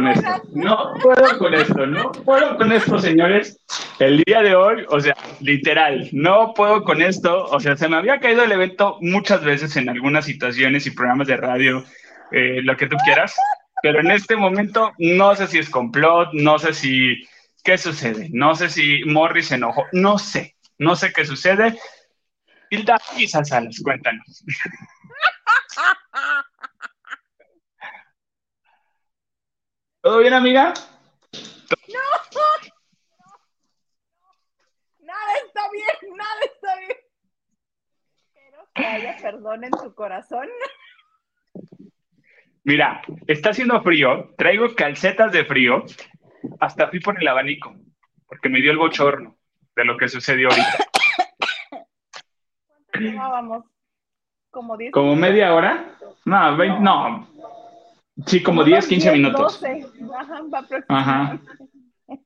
No puedo con esto. No puedo con esto. Señores. El día de hoy, o sea, literal, no puedo con esto. O sea, se me había caído el evento muchas veces en algunas situaciones y programas de radio, eh, lo que tú quieras. Pero en este momento no sé si es complot, no sé si qué sucede, no sé si Morris se enojó, no sé, no sé qué sucede. Hilda y Salas, cuéntanos. ¿Todo bien, amiga? No, nada está bien, nada está bien. Espero que haya perdón en tu corazón. Mira, está haciendo frío, traigo calcetas de frío, hasta fui por el abanico, porque me dio el bochorno de lo que sucedió ahorita. ¿Cuánto llevábamos? ¿Como 10 ¿Como media hora? No, 20, no. Sí, como 10, 15 minutos. 12. Ajá, va Ajá.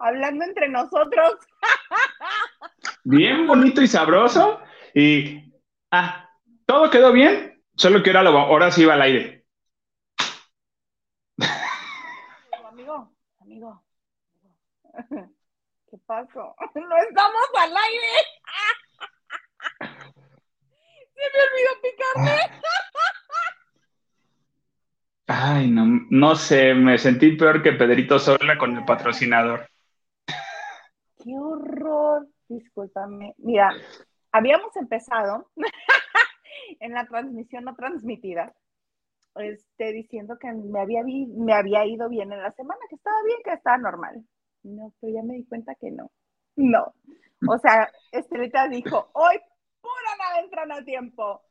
Hablando entre nosotros. Bien bonito y sabroso. Y, ah, todo quedó bien, solo que ahora, lo, ahora sí va al aire. Amigo, amigo. ¿Qué pasó? No estamos al aire. Se me olvidó picarme. Ay, no, no sé, me sentí peor que Pedrito Sola con el patrocinador. Qué horror, discúlpame. Mira, habíamos empezado en la transmisión no transmitida, este, diciendo que me había, me había ido bien en la semana, que estaba bien, que estaba normal. No, pero ya me di cuenta que no. No. O sea, Estelita dijo, hoy pura nada entran a tiempo.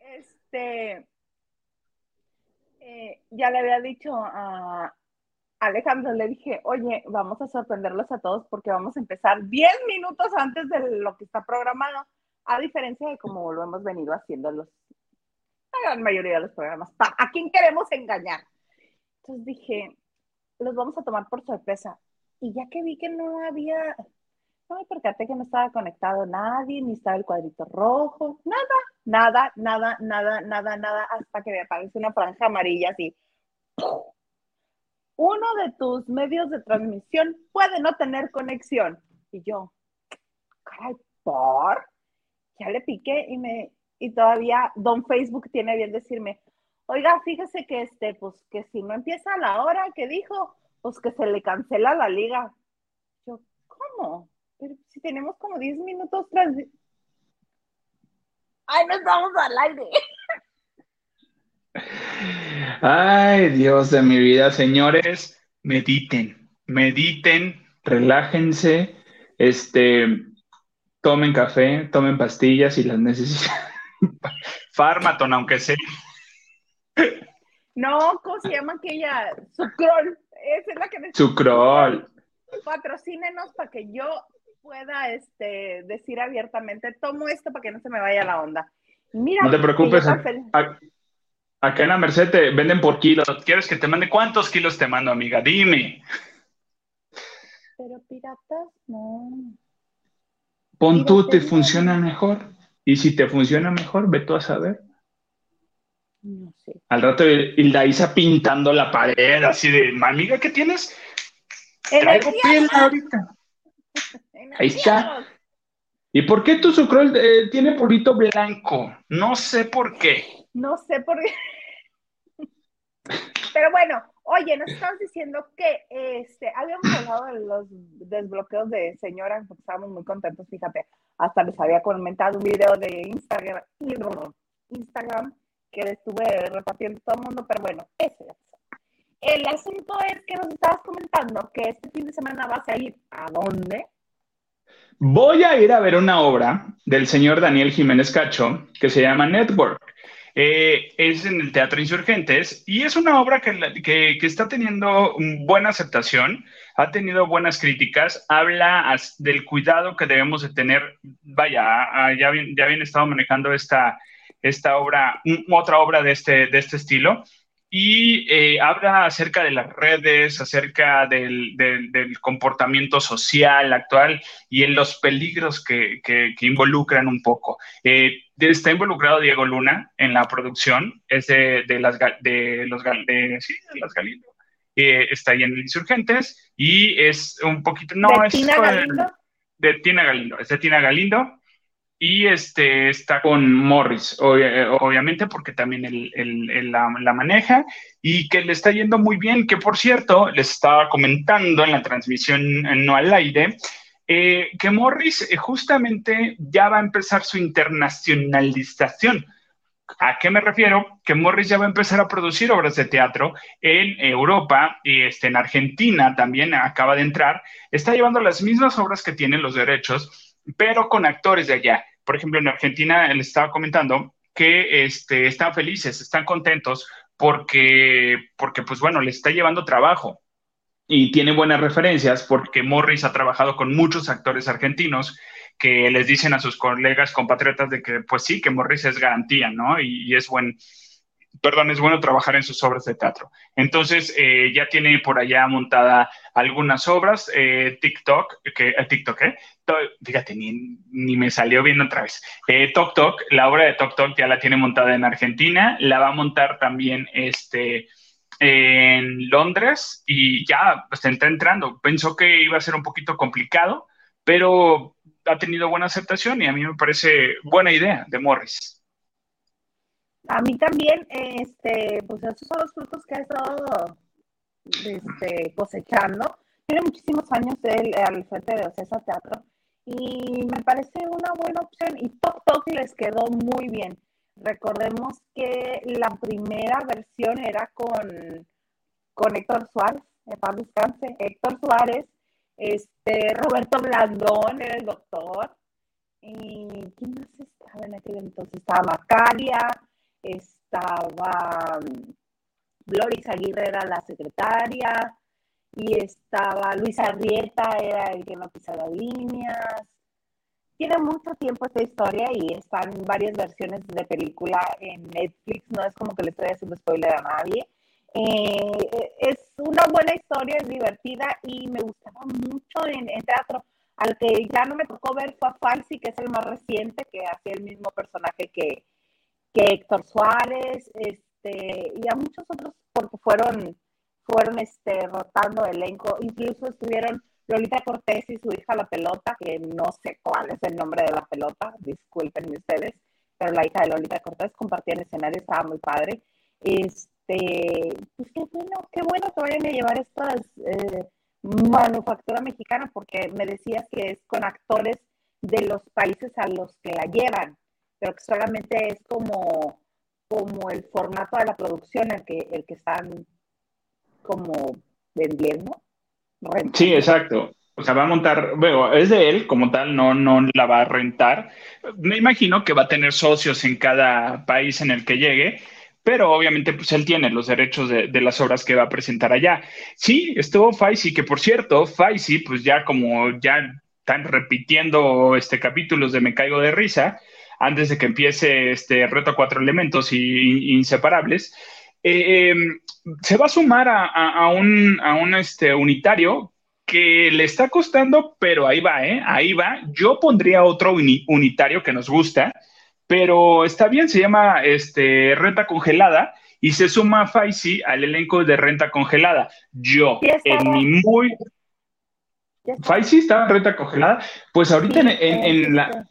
Este, eh, ya le había dicho a Alejandro, le dije, oye, vamos a sorprenderlos a todos porque vamos a empezar 10 minutos antes de lo que está programado, a diferencia de como lo hemos venido haciendo la gran mayoría de los programas. ¿A quién queremos engañar? Entonces dije, los vamos a tomar por sorpresa. Y ya que vi que no había, no me percaté que no estaba conectado nadie, ni estaba el cuadrito rojo, nada, nada, nada, nada, nada, nada, hasta que me aparece una franja amarilla así. Uno de tus medios de transmisión puede no tener conexión. Y yo, caray, ¿por? Ya le piqué y me, y todavía Don Facebook tiene bien decirme, oiga, fíjese que este, pues que si no empieza a la hora que dijo, pues que se le cancela la liga. Yo, ¿cómo? Pero si tenemos como 10 minutos tras... Ay, no estamos al aire. Ay, Dios de mi vida, señores, mediten, mediten, relájense, este, tomen café, tomen pastillas si las necesitan. Fármaton, aunque sea. No, ¿cómo se llama aquella? Sucrol. Esa es la que necesito. Sucrol. Patrocínenos para que yo pueda este, decir abiertamente, tomo esto para que no se me vaya la onda. Mira, no te preocupes. Acá en la Merced te venden por kilos. ¿Quieres que te mande cuántos kilos te mando, amiga? Dime. Pero piratas, no. Pon tú, te funciona mejor. Y si te funciona mejor, ve tú a saber. No sé. Al rato Hilda Isa pintando la pared, así de, amiga, ¿qué tienes? Traigo piel ahorita. Ahí está. ¿Y por qué tu sucrol eh, tiene polvito blanco? No sé por qué. No sé por qué. Pero bueno, oye, nos estabas diciendo que este, habíamos hablado de los desbloqueos de señora, porque estábamos muy contentos, fíjate. Hasta les había comentado un video de Instagram, Instagram que estuve repartiendo todo el mundo, pero bueno, ese El asunto es que nos estabas comentando que este fin de semana vas a ir a dónde? Voy a ir a ver una obra del señor Daniel Jiménez Cacho que se llama Network. Eh, es en el Teatro Insurgentes y es una obra que, que, está teniendo buena aceptación, ha tenido buenas críticas, habla del cuidado que debemos de tener, vaya, ya, ya habían estado manejando esta, esta obra, otra obra de este, de este estilo, y eh, habla acerca de las redes, acerca del, comportamiento social actual y en los peligros que, involucran un poco. Eh, está involucrado Diego Luna en la producción, es de, las, de los de, sí, de las Galindo. Eh, está ahí en Insurgentes y es un poquito, no, ¿De es Tina Galindo? de Tina Galindo, es de Tina Galindo y este está con Morris, obviamente porque también él, la, maneja y que le está yendo muy bien, que por cierto, les estaba comentando en la transmisión no al aire, eh, que Morris eh, justamente ya va a empezar su internacionalización. ¿A qué me refiero? Que Morris ya va a empezar a producir obras de teatro en Europa y este, en Argentina también acaba de entrar. Está llevando las mismas obras que tienen los derechos, pero con actores de allá. Por ejemplo, en Argentina les estaba comentando que este, están felices, están contentos porque, porque, pues bueno, les está llevando trabajo y tiene buenas referencias porque Morris ha trabajado con muchos actores argentinos que les dicen a sus colegas compatriotas de que, pues sí, que Morris es garantía, ¿no? Y, es buen, perdón, es bueno trabajar en sus obras de teatro. Entonces, eh, ya tiene por allá montada algunas obras, eh, TikTok, que, eh, TikTok, ¿eh? Fíjate, ni, ni, me salió bien otra vez. Tok Tok, la obra de Tok Tok ya la tiene montada en Argentina, la va a montar también este en Londres y ya pues, está entrando. Pensó que iba a ser un poquito complicado, pero ha tenido buena aceptación y a mí me parece buena idea de Morris. A mí también, este, pues esos son los frutos que ha estado este, cosechando. Tiene muchísimos años él al frente de Ocesa Teatro y me parece una buena opción y Tok Tok les quedó muy bien. Recordemos que la primera versión era con, con Héctor Suárez, en paz descanse, Héctor Suárez, este, Roberto Blandón era el doctor, y ¿quién más estaba en aquel entonces? Estaba Macaria, estaba Gloris Aguirre era la secretaria, y estaba Luis Arrieta, era el que no pisaba líneas, tiene mucho tiempo esta historia y están varias versiones de película en Netflix, no es como que le estoy haciendo spoiler a nadie. Eh, es una buena historia, es divertida y me gustaba mucho en, teatro. Al que ya no me tocó ver fue a Falsi, que es el más reciente, que hacía el mismo personaje que, que Héctor Suárez, este, y a muchos otros porque fueron, fueron este, rotando elenco, incluso estuvieron Lolita Cortés y su hija La Pelota, que no sé cuál es el nombre de la pelota, disculpen ustedes, pero la hija de Lolita Cortés compartía el escenario, estaba muy padre. Este, pues qué bueno, qué bueno que vayan a llevar estas eh, manufactura mexicana, porque me decías que es con actores de los países a los que la llevan, pero que solamente es como, como el formato de la producción el que, el que están como vendiendo. Sí, exacto. O sea, va a montar, bueno, es de él como tal, no, no la va a rentar. Me imagino que va a tener socios en cada país en el que llegue, pero obviamente pues él tiene los derechos de, las obras que va a presentar allá. Sí, estuvo Faisy, que por cierto, Faisy, pues ya como ya están repitiendo este capítulos de Me Caigo de Risa, antes de que empiece este reto cuatro elementos y, inseparables, eh, em, se va a sumar a, un, a un este, unitario que le está costando, pero ahí va, ¿eh? Ahí va. Yo pondría otro unitario que nos gusta, pero está bien, se llama este, Renta Congelada y se suma Faisy al elenco de Renta Congelada. Yo, en mi muy... Faisy está en Renta Congelada. Pues ahorita en, la...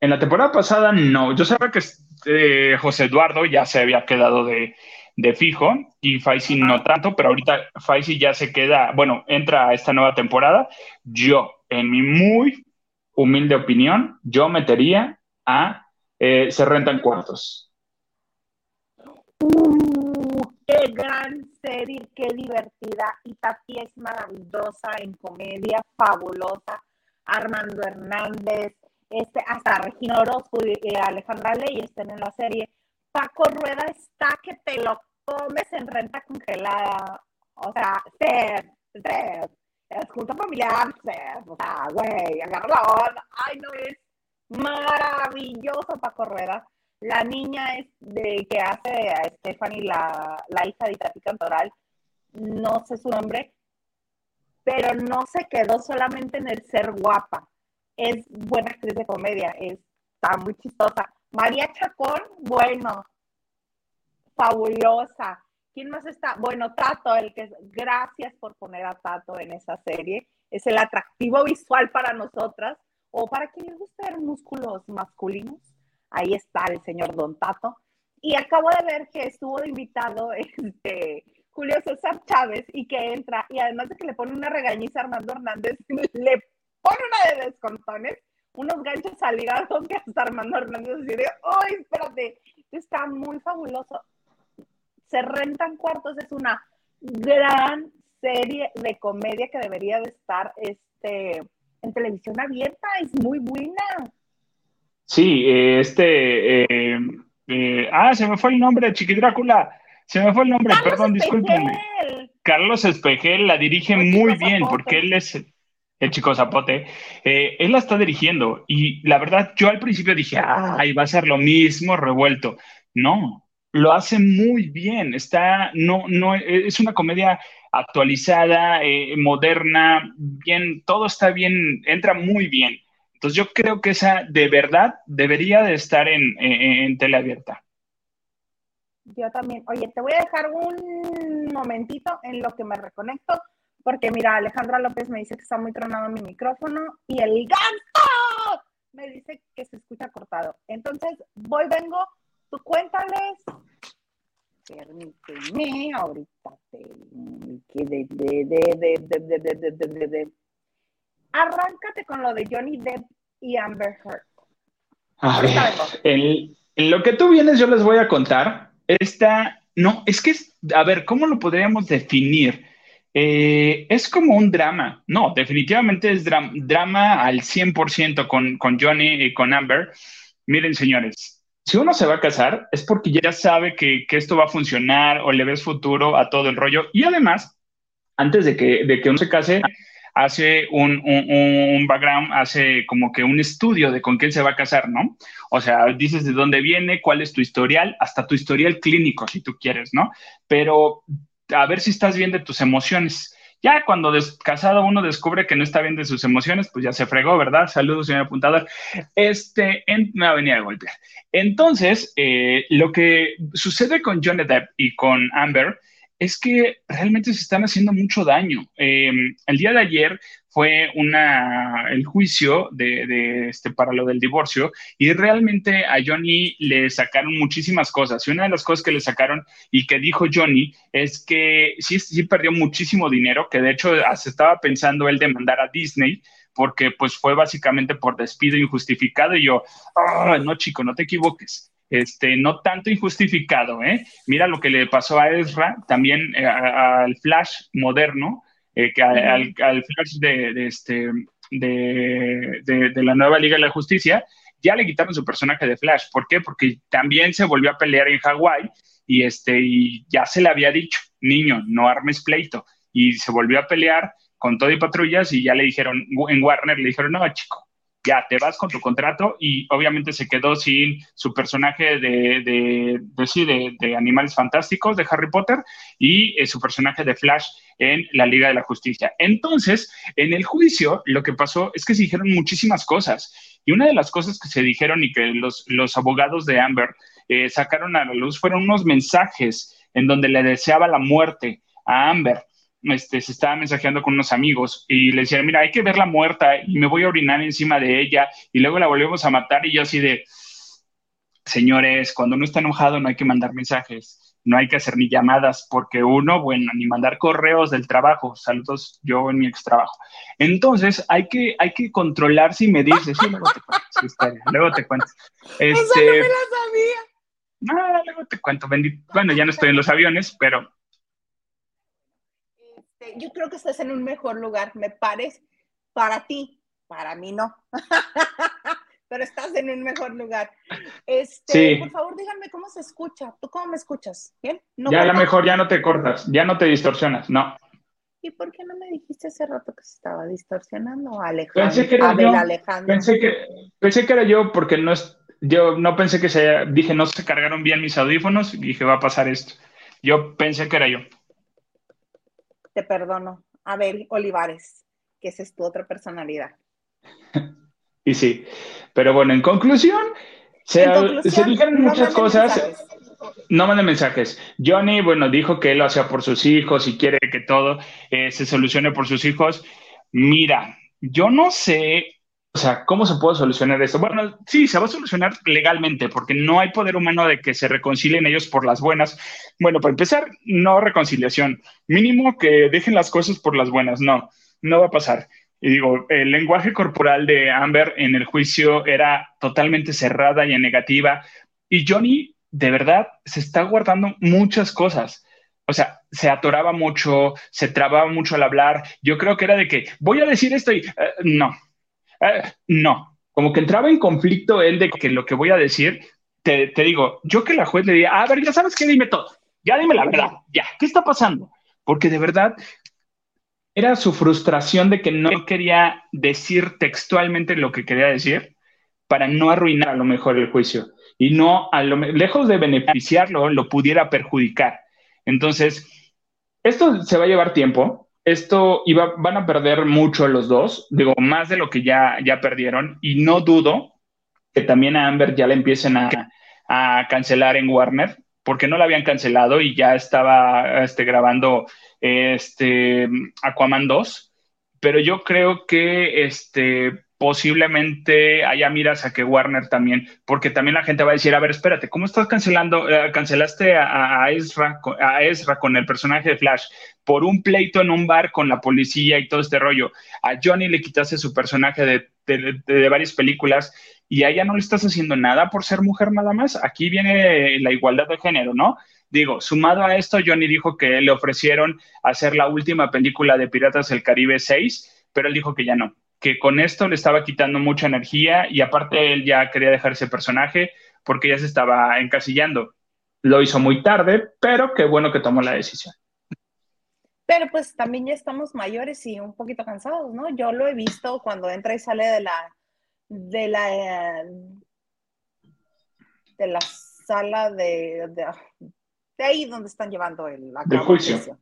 En la temporada pasada no, yo sabía que eh, José Eduardo ya se había quedado de, de fijo y Faisy no tanto, pero ahorita Faisy ya se queda, bueno, entra a esta nueva temporada. Yo, en mi muy humilde opinión, yo metería a eh, Se Rentan Cuartos. Uh, ¡Qué gran serie! ¡Qué divertida! Y Tati es maravillosa en comedia, fabulosa. Armando Hernández, este, hasta Regina Orozco y Alejandra Ley están en la serie. Paco Rueda está que te lo comes en renta congelada. O sea, ser, ser, es junta familiar, ser, o sea, güey, agarra la onda. Ay, no es maravilloso Paco Rueda. La niña es de que hace a Stephanie, la, la hija de Itati Cantoral, no sé su nombre, pero no se quedó solamente en el ser guapa. Es buena actriz de comedia, es está muy chistosa. María Chacón, bueno, fabulosa. ¿Quién más está? Bueno, Tato, el que gracias por poner a Tato en esa serie. Es el atractivo visual para nosotras o para quien les gusta ver músculos masculinos. Ahí está el señor Don Tato. Y acabo de ver que estuvo invitado este, Julio César Chávez y que entra y además de que le pone una regañiza Armando Hernández, le pone una de descontones, unos ganchos al hígado que hasta Armando Hernández dice, ¡ay, espérate! Está muy fabuloso se rentan cuartos, es una gran serie de comedia que debería de estar este, en televisión abierta, es muy buena. Sí, este, eh, eh, ah, se me fue el nombre, Chiqui Drácula, se me fue el nombre, perdón, discúlpenme. Carlos Espejel la dirige muy bien porque él es el chico Zapote, eh, él la está dirigiendo y la verdad yo al principio dije, ay, va a ser lo mismo revuelto. No, lo hace muy bien. Está, no, no, es una comedia actualizada, eh, moderna, bien, todo está bien, entra muy bien. Entonces yo creo que esa de verdad debería de estar en, en, abierta. Yo también. Oye, te voy a dejar un momentito en lo que me reconecto, porque mira, Alejandra López me dice que está muy tronado mi micrófono y el gato me dice que se escucha cortado. Entonces, voy, vengo, tú cuéntales Permíteme, ahorita te de, de, de, Arráncate con lo de Johnny Depp y Amber Heard. A ver, en, lo que tú vienes yo les voy a contar. Esta, no, es que, a ver, ¿cómo lo podríamos definir? Eh, es como un drama. No, definitivamente es drama al 100% con, con Johnny y con Amber. Miren, señores, si uno se va a casar es porque ya sabe que, esto va a funcionar o le ves futuro a todo el rollo. Y además, antes de que, de que uno se case, hace un, un, background, hace como que un estudio de con quién se va a casar, ¿no? O sea, dices de dónde viene, cuál es tu historial, hasta tu historial clínico, si tú quieres, ¿no? Pero a ver si estás bien de tus emociones. Ya cuando casado uno descubre que no está bien de sus emociones, pues ya se fregó, ¿verdad? Saludos, señor apuntador. Este, me va a venir a golpear. Entonces, eh, lo que sucede con Johnny Depp y con Amber es que realmente se están haciendo mucho daño. Em, el día de ayer fue una, el juicio de, este, para lo del divorcio y realmente a Johnny le sacaron muchísimas cosas. Y una de las cosas que le sacaron y que dijo Johnny es que sí, sí perdió muchísimo dinero, que de hecho se estaba pensando él demandar a Disney porque pues fue básicamente por despido injustificado y yo, ah, no chico, no te equivoques este, no tanto injustificado, ¿eh? Mira lo que le pasó a Ezra, también eh, al Flash moderno, eh, que al, Flash de, este, de, la nueva Liga de la Justicia, ya le quitaron su personaje de Flash. ¿Por qué? Porque también se volvió a pelear en Hawái y, este, y ya se le había dicho, niño, no armes pleito. Y se volvió a pelear con todo y patrullas y ya le dijeron, en Warner le dijeron, no, chico, ya te vas con tu contrato y obviamente se quedó sin su personaje de, de, de, de Animales Fantásticos de Harry Potter y eh, su personaje de Flash en la Liga de la Justicia. Entonces, en el juicio, lo que pasó es que se dijeron muchísimas cosas y una de las cosas que se dijeron y que los, los abogados de Amber eh, sacaron a la luz fueron unos mensajes en donde le deseaba la muerte a Amber este, se estaba mensajeando con unos amigos y le decía, mira, hay que verla muerta y me voy a orinar encima de ella y luego la volvemos a matar y yo así de, señores, cuando uno está enojado no hay que mandar mensajes, no hay que hacer ni llamadas porque uno, bueno, ni mandar correos del trabajo, saludos yo en mi ex trabajo. Entonces hay que, hay que controlarse y medirse, sí, luego te cuento, luego te cuento. Este, no me la sabía. No, luego te cuento, bueno, ya no estoy en los aviones, pero este, yo creo que estás en un mejor lugar, me parece, para ti, para mí no. Pero estás en un mejor lugar. Este, Por favor, díganme cómo se escucha. ¿Tú cómo me escuchas? ¿Bien? ya a lo mejor ya no te cortas, ya no te distorsionas, no. ¿Y por qué no me dijiste hace rato que se estaba distorsionando, Alejandro? Pensé que era yo. Pensé que, pensé que era yo porque no es, yo no pensé que se, dije, no se cargaron bien mis audífonos y dije, va a pasar esto. Yo pensé que era yo te perdono. A ver, Olivares, que esa es tu otra personalidad. Y sí, pero bueno, en conclusión, se, dijeron muchas cosas. No manden mensajes. Johnny, bueno, dijo que él lo hacía por sus hijos y quiere que todo eh, se solucione por sus hijos. Mira, yo no sé, o sea, ¿cómo se puede solucionar esto? Bueno, sí, se va a solucionar legalmente, porque no hay poder humano de que se reconcilien ellos por las buenas. Bueno, para empezar, no reconciliación. Mínimo que dejen las cosas por las buenas. No, no va a pasar. Y digo, el lenguaje corporal de Amber en el juicio era totalmente cerrada y negativa. Y Johnny, de verdad, se está guardando muchas cosas. O sea, se atoraba mucho, se trababa mucho al hablar. Yo creo que era de que voy a decir esto y eh, no, eh, no. Como que entraba en conflicto él de que lo que voy a decir, te, te digo, yo que la juez le diga, a ver, ya sabes qué, dime todo, ya dime la verdad, ya, ¿qué está pasando? Porque de verdad era su frustración de que no quería decir textualmente lo que quería decir para no arruinar a lo mejor el juicio y no, a lo, lejos de beneficiarlo, lo pudiera perjudicar. Entonces, esto se va a llevar tiempo, esto iba, van a perder mucho los dos, digo, más de lo que ya, ya perdieron, y no dudo que también a Amber ya le empiecen a, a cancelar en Warner, porque no la habían cancelado y ya estaba este, grabando este, Aquaman 2, pero yo creo que este, posiblemente haya miras a que Warner también, porque también la gente va a decir, a ver, espérate, ¿cómo estás cancelando, eh, cancelaste a, Ezra, a Ezra con el personaje de Flash por un pleito en un bar con la policía y todo este rollo? A Johnny le quitaste su personaje de, de varias películas y a ella no le estás haciendo nada por ser mujer nada más. Aquí viene la igualdad de género, ¿no? Digo, sumado a esto, Johnny dijo que le ofrecieron hacer la última película de Piratas del Caribe 6, pero él dijo que ya no, que con esto le estaba quitando mucha energía y aparte él ya quería dejar ese personaje porque ya se estaba encasillando. Lo hizo muy tarde, pero qué bueno que tomó la decisión. Pero pues también ya estamos mayores y un poquito cansados, ¿no? Yo lo he visto cuando entra y sale de la de la de la sala de, de ahí donde están llevando el del juicio.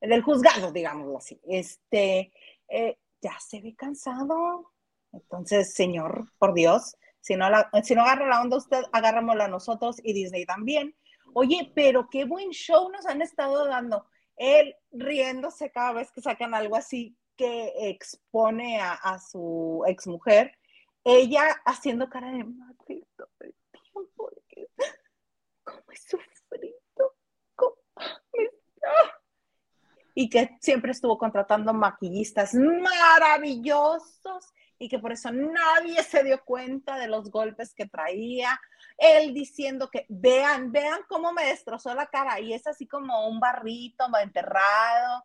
Del juzgado, digámoslo así. Este, eh, ya se ve cansado. Entonces, señor, por Dios, si no, si no agarra la onda usted, agarrámosla nosotros y Disney también. Oye, pero qué buen show nos han estado dando. Él riéndose cada vez que sacan algo así que expone a, a su exmujer. Ella haciendo cara de madre todo el tiempo. ¿Cómo es su y que siempre estuvo contratando maquillistas maravillosos y que por eso nadie se dio cuenta de los golpes que traía. Él diciendo que vean, vean cómo me destrozó la cara y es así como un barrito enterrado.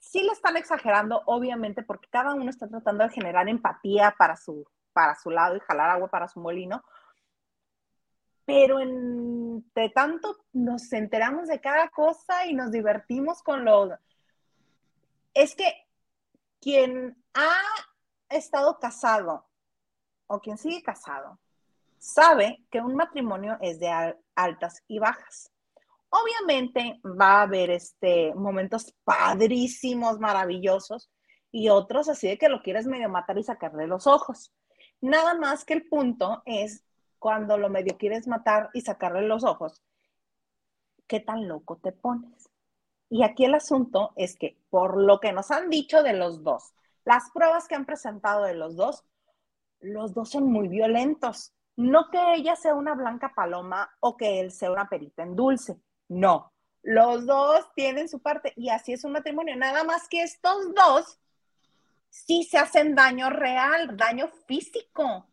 Sí le están exagerando, obviamente, porque cada uno está tratando de generar empatía para su, para su lado y jalar agua para su molino, pero entre tanto nos enteramos de cada cosa y nos divertimos con lo... Es que quien ha estado casado o quien sigue casado sabe que un matrimonio es de altas y bajas. Obviamente va a haber este, momentos padrísimos, maravillosos, y otros así de que lo quieres medio matar y sacarle los ojos. Nada más que el punto es cuando lo medio quieres matar y sacarle los ojos, ¿qué tan loco te pones? Y aquí el asunto es que por lo que nos han dicho de los dos, las pruebas que han presentado de los dos, los dos son muy violentos. No que ella sea una blanca paloma o que él sea una perita en dulce. No, los dos tienen su parte y así es un matrimonio. Nada más que estos dos sí se hacen daño real, daño físico.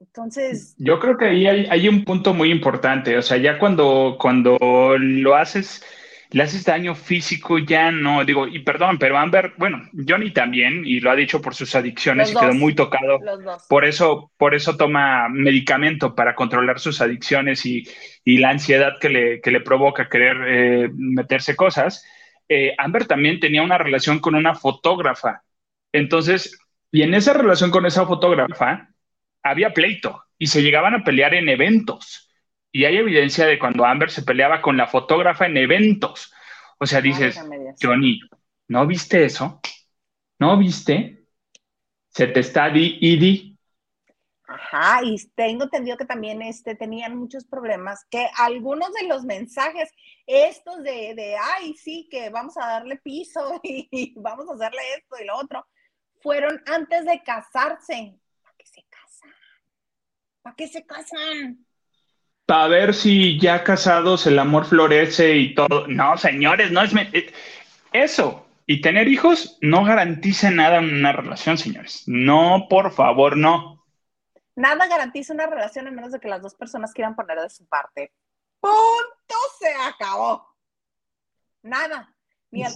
Entonces. Yo creo que ahí hay, un punto muy importante. O sea, ya cuando, cuando lo haces, le haces daño físico, ya no. Digo, y perdón, pero Amber, bueno, Johnny también, y lo ha dicho por sus adicciones y quedó muy tocado. Por eso, por eso toma medicamento para controlar sus adicciones y, la ansiedad que le, que le provoca querer eh, meterse cosas. Eh, Amber también tenía una relación con una fotógrafa. Entonces, y en esa relación con esa fotógrafa, había pleito y se llegaban a pelear en eventos. Y hay evidencia de cuando Amber se peleaba con la fotógrafa en eventos. O sea, dices, Johnny, ¿no viste eso? ¿No viste? Se te está di y di. Ajá, y tengo entendido que también este, tenían muchos problemas, que algunos de los mensajes, estos de, de, ay, sí, que vamos a darle piso y, vamos a hacerle esto y lo otro, fueron antes de casarse. ¿Para qué se casan? ¿Para qué se casan? Para ver si ya casados el amor florece y todo. No, señores, no es... Eh, eso, y tener hijos no garantiza nada en una relación, señores. No, por favor, no. Nada garantiza una relación a menos de que las dos personas quieran poner de su parte. Punto, se acabó. Nada. Ni ay,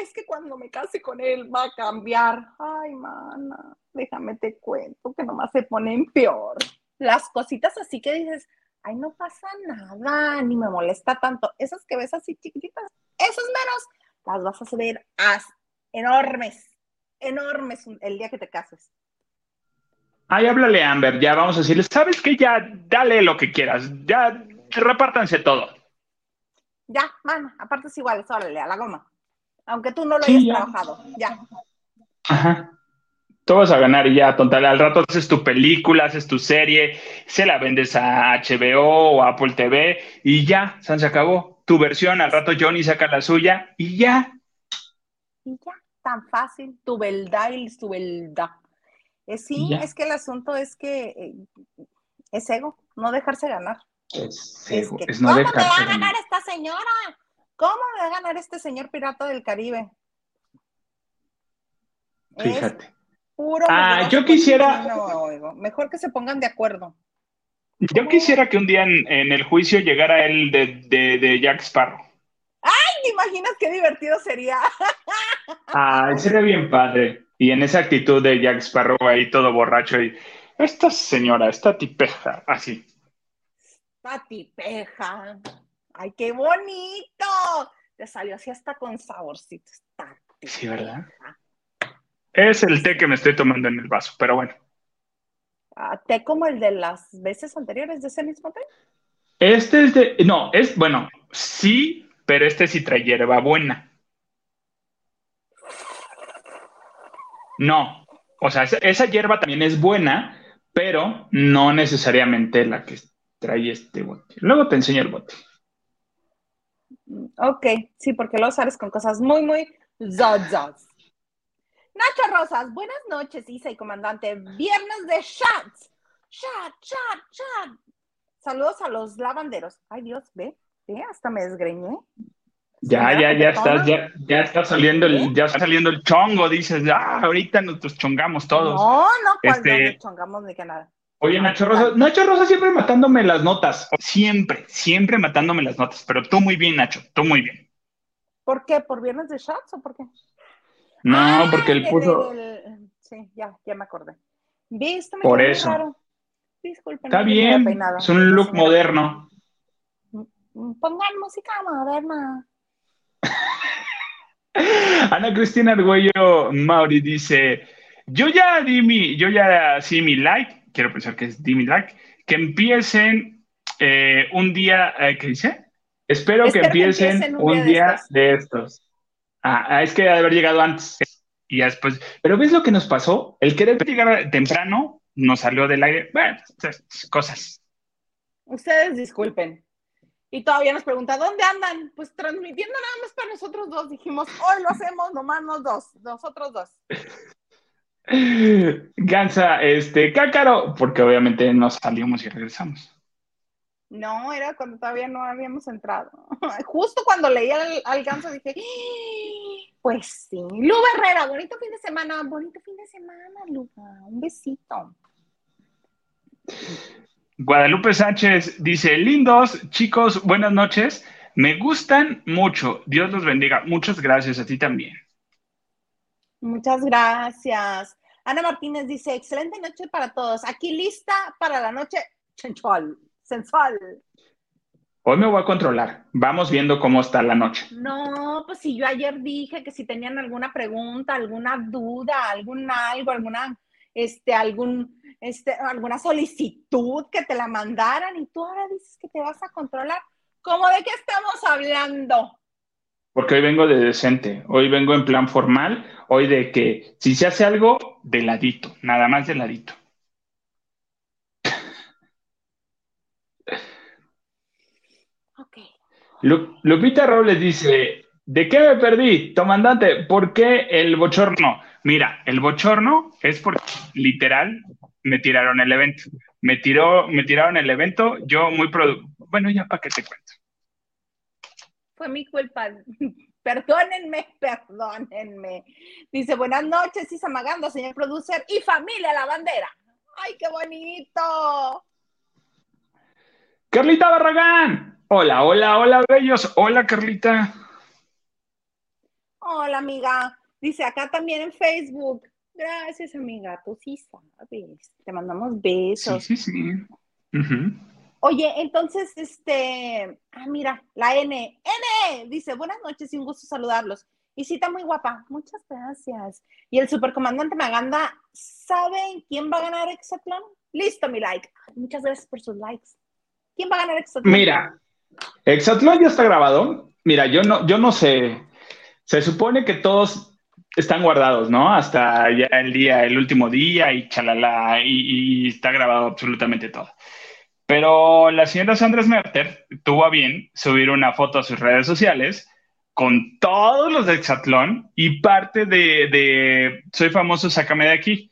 es que cuando me case con él va a cambiar. Ay, mana, déjame te cuento que nomás se ponen peor. Las cositas así que dices, ay, no pasa nada, ni me molesta tanto. Esas que ves así chiquititas, esos menos, las vas a ver enormes, enormes el día que te cases. Ay, háblale Amber, ya vamos a decirle, ¿sabes qué? Ya, dale lo que quieras, ya repártanse todo. Ya, man, es iguales, órale, a la goma. Aunque tú no lo hayas trabajado, ya. Ajá. Tú vas a ganar y ya, tontal. Al rato haces tu película, haces tu serie, se la vendes a HBO o Apple TV y ya, se acabó. Tu versión, al rato Johnny saca la suya y ya. Y ya, tan fácil. Tu verdad y tu verdad. Eh, sí, es que el asunto es que eh, es ego, no dejarse ganar. Es, ego, es, no ¿Cómo me va a ganar esta señora? ¿Cómo me va a ganar este señor pirata del Caribe? Fíjate. Puro ah, yo quisiera. Mejor que se pongan de acuerdo. Yo quisiera que un día en, el juicio llegara él de, de Jack Sparrow. ¡Ay! ¿Te imaginas qué divertido sería? Ay, sería bien padre. Y en esa actitud de Jack Sparrow ahí todo borracho y esta señora, esta tipeja, así. Esta tipeja. Ay, qué bonito. Te salió así hasta con saborcito. Esta Sí, ¿verdad? Es el té que me estoy tomando en el vaso, pero bueno. Ah, ¿Té como el de las veces anteriores de ese mismo té? Este es de, no, es, bueno, sí, pero este sí trae hierba buena. No, o sea, esa, hierba también es buena, pero no necesariamente la que trae este bote. Luego te enseño el bote. Ok, sí, porque lo sabes con cosas muy, muy zazas. Nacho Rosas, buenas noches, Isa y comandante. Viernes de chats. Chat, chat, chat. Saludos a los lavanderos. Ay, Dios, ve, ve, hasta me desgreñé. Ya, ya, ya estás, ya, ya está saliendo el, ya está saliendo el chongo, dices, ah, ahorita nos chongamos todos. No, no, cuando este, nos chongamos ni que nada. Oye, Nacho Rosa, Nacho Rosa siempre matándome las notas, siempre, siempre matándome las notas, pero tú muy bien, Nacho, tú muy bien. ¿Por qué? ¿Por viernes de shots o por qué? No, ah, porque él puso... Sí, ya, ya me acordé. ¿Viste? por eso. Disculpen. Está bien, es un look moderno. Pongan música moderna. Ana Cristina Argüello Mauri dice: Yo ya di mi, yo ya sí mi like, quiero pensar que es di mi like, que empiecen eh, un día, eh, ¿qué dice? Espero, que, empiecen un día, de, estos. Ah, es que debe haber llegado antes y después. Pero ¿ves lo que nos pasó? El querer llegar temprano nos salió del aire. Bueno, cosas. Ustedes disculpen. Y todavía nos pregunta, ¿dónde andan? Pues transmitiendo nada más para nosotros dos. Dijimos, hoy lo hacemos nomás nos dos, nosotros dos. Gansa, este, cácaro, porque obviamente nos salimos y regresamos. No, era cuando todavía no habíamos entrado. Justo cuando leí al, al ganso dije, ¡Ah! pues sí. Lu Herrera, bonito fin de semana, bonito fin de semana, Lu. Un besito. Guadalupe Sánchez dice, lindos chicos, buenas noches. Me gustan mucho. Dios los bendiga. Muchas gracias a ti también. Muchas gracias. Ana Martínez dice, excelente noche para todos. Aquí lista para la noche sensual. Sensual. Hoy me voy a controlar. Vamos viendo cómo está la noche. No, pues si yo ayer dije que si tenían alguna pregunta, alguna duda, algún algo, alguna, este, algún este, alguna solicitud que te la mandaran y tú ahora dices que te vas a controlar. ¿Cómo de qué estamos hablando? Porque hoy vengo de decente, hoy vengo en plan formal, hoy de que si se hace algo, de ladito, nada más de ladito. Lupita Robles dice, ¿de qué me perdí, comandante? ¿Por qué el bochorno? Mira, el bochorno es porque literal me tiraron el evento. Me, tiró, me tiraron el evento, yo muy... Bueno, ya para qué te cuento. Fue mi culpa. Perdónenme, perdónenme. Dice, buenas noches, Isamagando, señor producer y familia La Bandera. ¡Ay, qué bonito! Carlita Barragán. Hola, hola, hola, bellos. Hola, Carlita. Hola, amiga. Dice acá también en Facebook. Gracias, amiga. Tú sí sabes. Te mandamos besos. Sí, sí, sí. Oye, entonces, este, ah, mira, la N, N, dice, buenas noches y un gusto saludarlos. Y cita muy guapa, muchas gracias. Y el supercomandante Maganda, ¿saben quién va a ganar Exatlón? Listo, mi like. Muchas gracias por sus likes. ¿Quién va a ganar Exatlón? Mira, Exatlón ya está grabado. Mira, yo no, yo no sé. Se supone que todos están guardados, ¿no? Hasta ya el día, el último día y chalala, y, y está grabado absolutamente todo. Pero la señora Sandra Smerter tuvo a bien subir una foto a sus redes sociales con todos los de Exatlón y parte de, Soy famoso, sácame de aquí.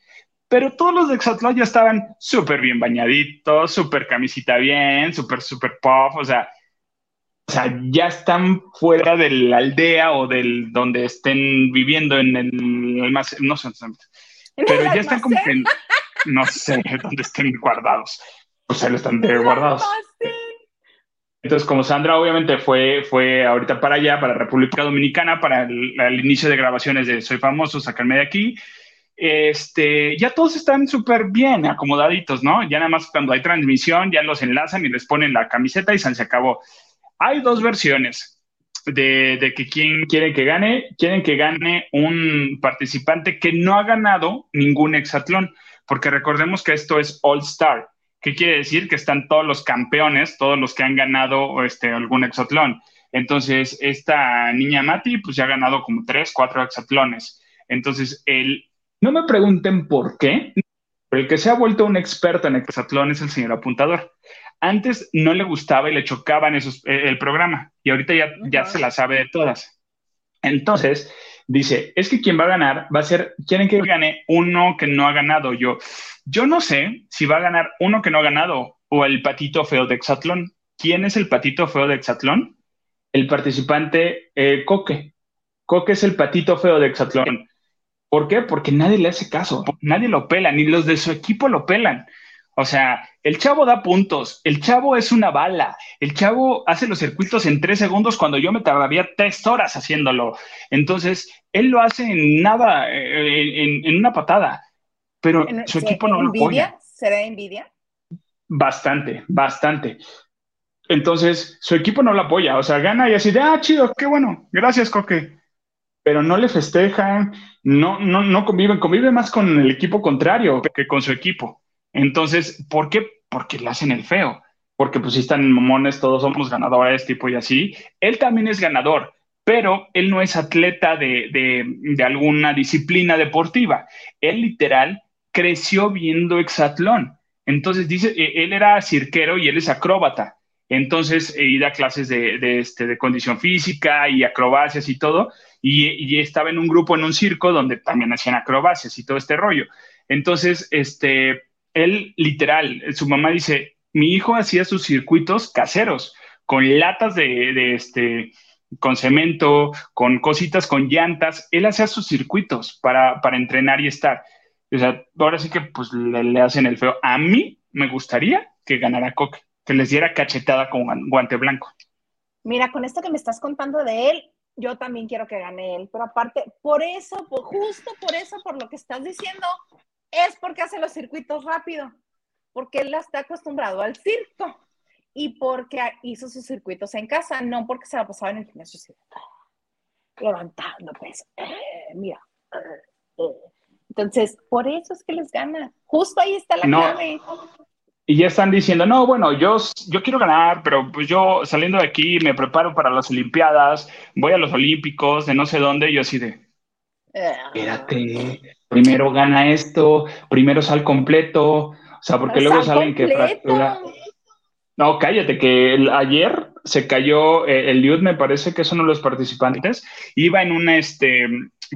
Pero todos los de Exatlón ya estaban súper bien bañaditos, súper camisita bien, súper, súper pop, o sea, o sea, ya están fuera de la aldea o del donde estén viviendo en el almacén, no sé, pero ya están como que, no sé, dónde estén guardados pues ahí están guardados. Entonces, como Sandra obviamente fue, fue ahorita para allá, para República Dominicana, para el, inicio de grabaciones de Soy Famoso, sacarme de aquí, este, ya todos están súper bien acomodaditos, ¿no? Ya nada más cuando hay transmisión, ya los enlazan y les ponen la camiseta y se acabó. Hay dos versiones de, de que quién quieren que gane. Quieren que gane un participante que no ha ganado ningún hexatlón, porque recordemos que esto es All Star. ¿Qué quiere decir? Que están todos los campeones, todos los que han ganado este, algún hexatlón. Entonces, esta niña Mati, pues ya ha ganado como tres, cuatro hexatlones. Entonces, él, no me pregunten por qué, pero el que se ha vuelto un experto en hexatlón es el señor apuntador. Antes no le gustaba y le chocaban esos, eh, el programa, y ahorita ya, ya se la sabe de todas. Entonces, dice, es que quien va a ganar va a ser, quieren que gane uno que no ha ganado. Yo, yo no sé si va a ganar uno que no ha ganado o el patito feo de Exatlón. ¿Quién es el patito feo de Exatlón? El participante eh, Coque. Coque es el patito feo de Exatlón. ¿Por qué? Porque nadie le hace caso, nadie lo pela, ni los de su equipo lo pelan. O sea, el chavo da puntos, el chavo es una bala, el chavo hace los circuitos en tres segundos cuando yo me tardaría tres horas haciéndolo. Entonces, él lo hace en nada, eh, en, una patada, pero su equipo no lo apoya. ¿Será envidia? Bastante, bastante. Entonces, su equipo no lo apoya, o sea, gana y así de, ah, chido, qué bueno, gracias, Coque. Pero no le festejan, no, no, no conviven, convive más con el equipo contrario que con su equipo. Entonces, ¿por qué? Porque le hacen el feo. Porque pues si están mamones, todos somos ganadores, tipo y así. Él también es ganador, pero él no es atleta de, de, alguna disciplina deportiva. Él literal creció viendo hexatlón. Entonces dice, e, él era cirquero y él es acróbata. Entonces, eh, da clases de, de, este, de condición física y acrobacias y todo. Y, y, estaba en un grupo en un circo donde también hacían acrobacias y todo este rollo. Entonces, este, él literal, su mamá dice, mi hijo hacía sus circuitos caseros, con latas de, este, con cemento, con cositas, con llantas, él hacía sus circuitos para, entrenar y estar. O sea, ahora sí que pues le, hacen el feo. A mí me gustaría que ganara Coque, que les diera cachetada con guante blanco. Mira, con esto que me estás contando de él, yo también quiero que gane él, pero aparte, por eso, justo por eso, por lo que estás diciendo, es porque hace los circuitos rápido, porque él está acostumbrado al circo y porque hizo sus circuitos en casa, no porque se la pasaba en el gimnasio levantando peso. Eh, mira. Eh, eh. Entonces, por eso es que les gana. Justo ahí está la clave. Y ya están diciendo, no, bueno, yo, yo quiero ganar, pero pues yo saliendo de aquí me preparo para las Olimpiadas, voy a los Olímpicos, de no sé dónde, y yo así de, Espérate, primero gana esto, primero sal completo, o sea, porque luego salen que fractura. No, cállate, que ayer se cayó eh, el Liud, me parece que es uno de los participantes, iba en una, este,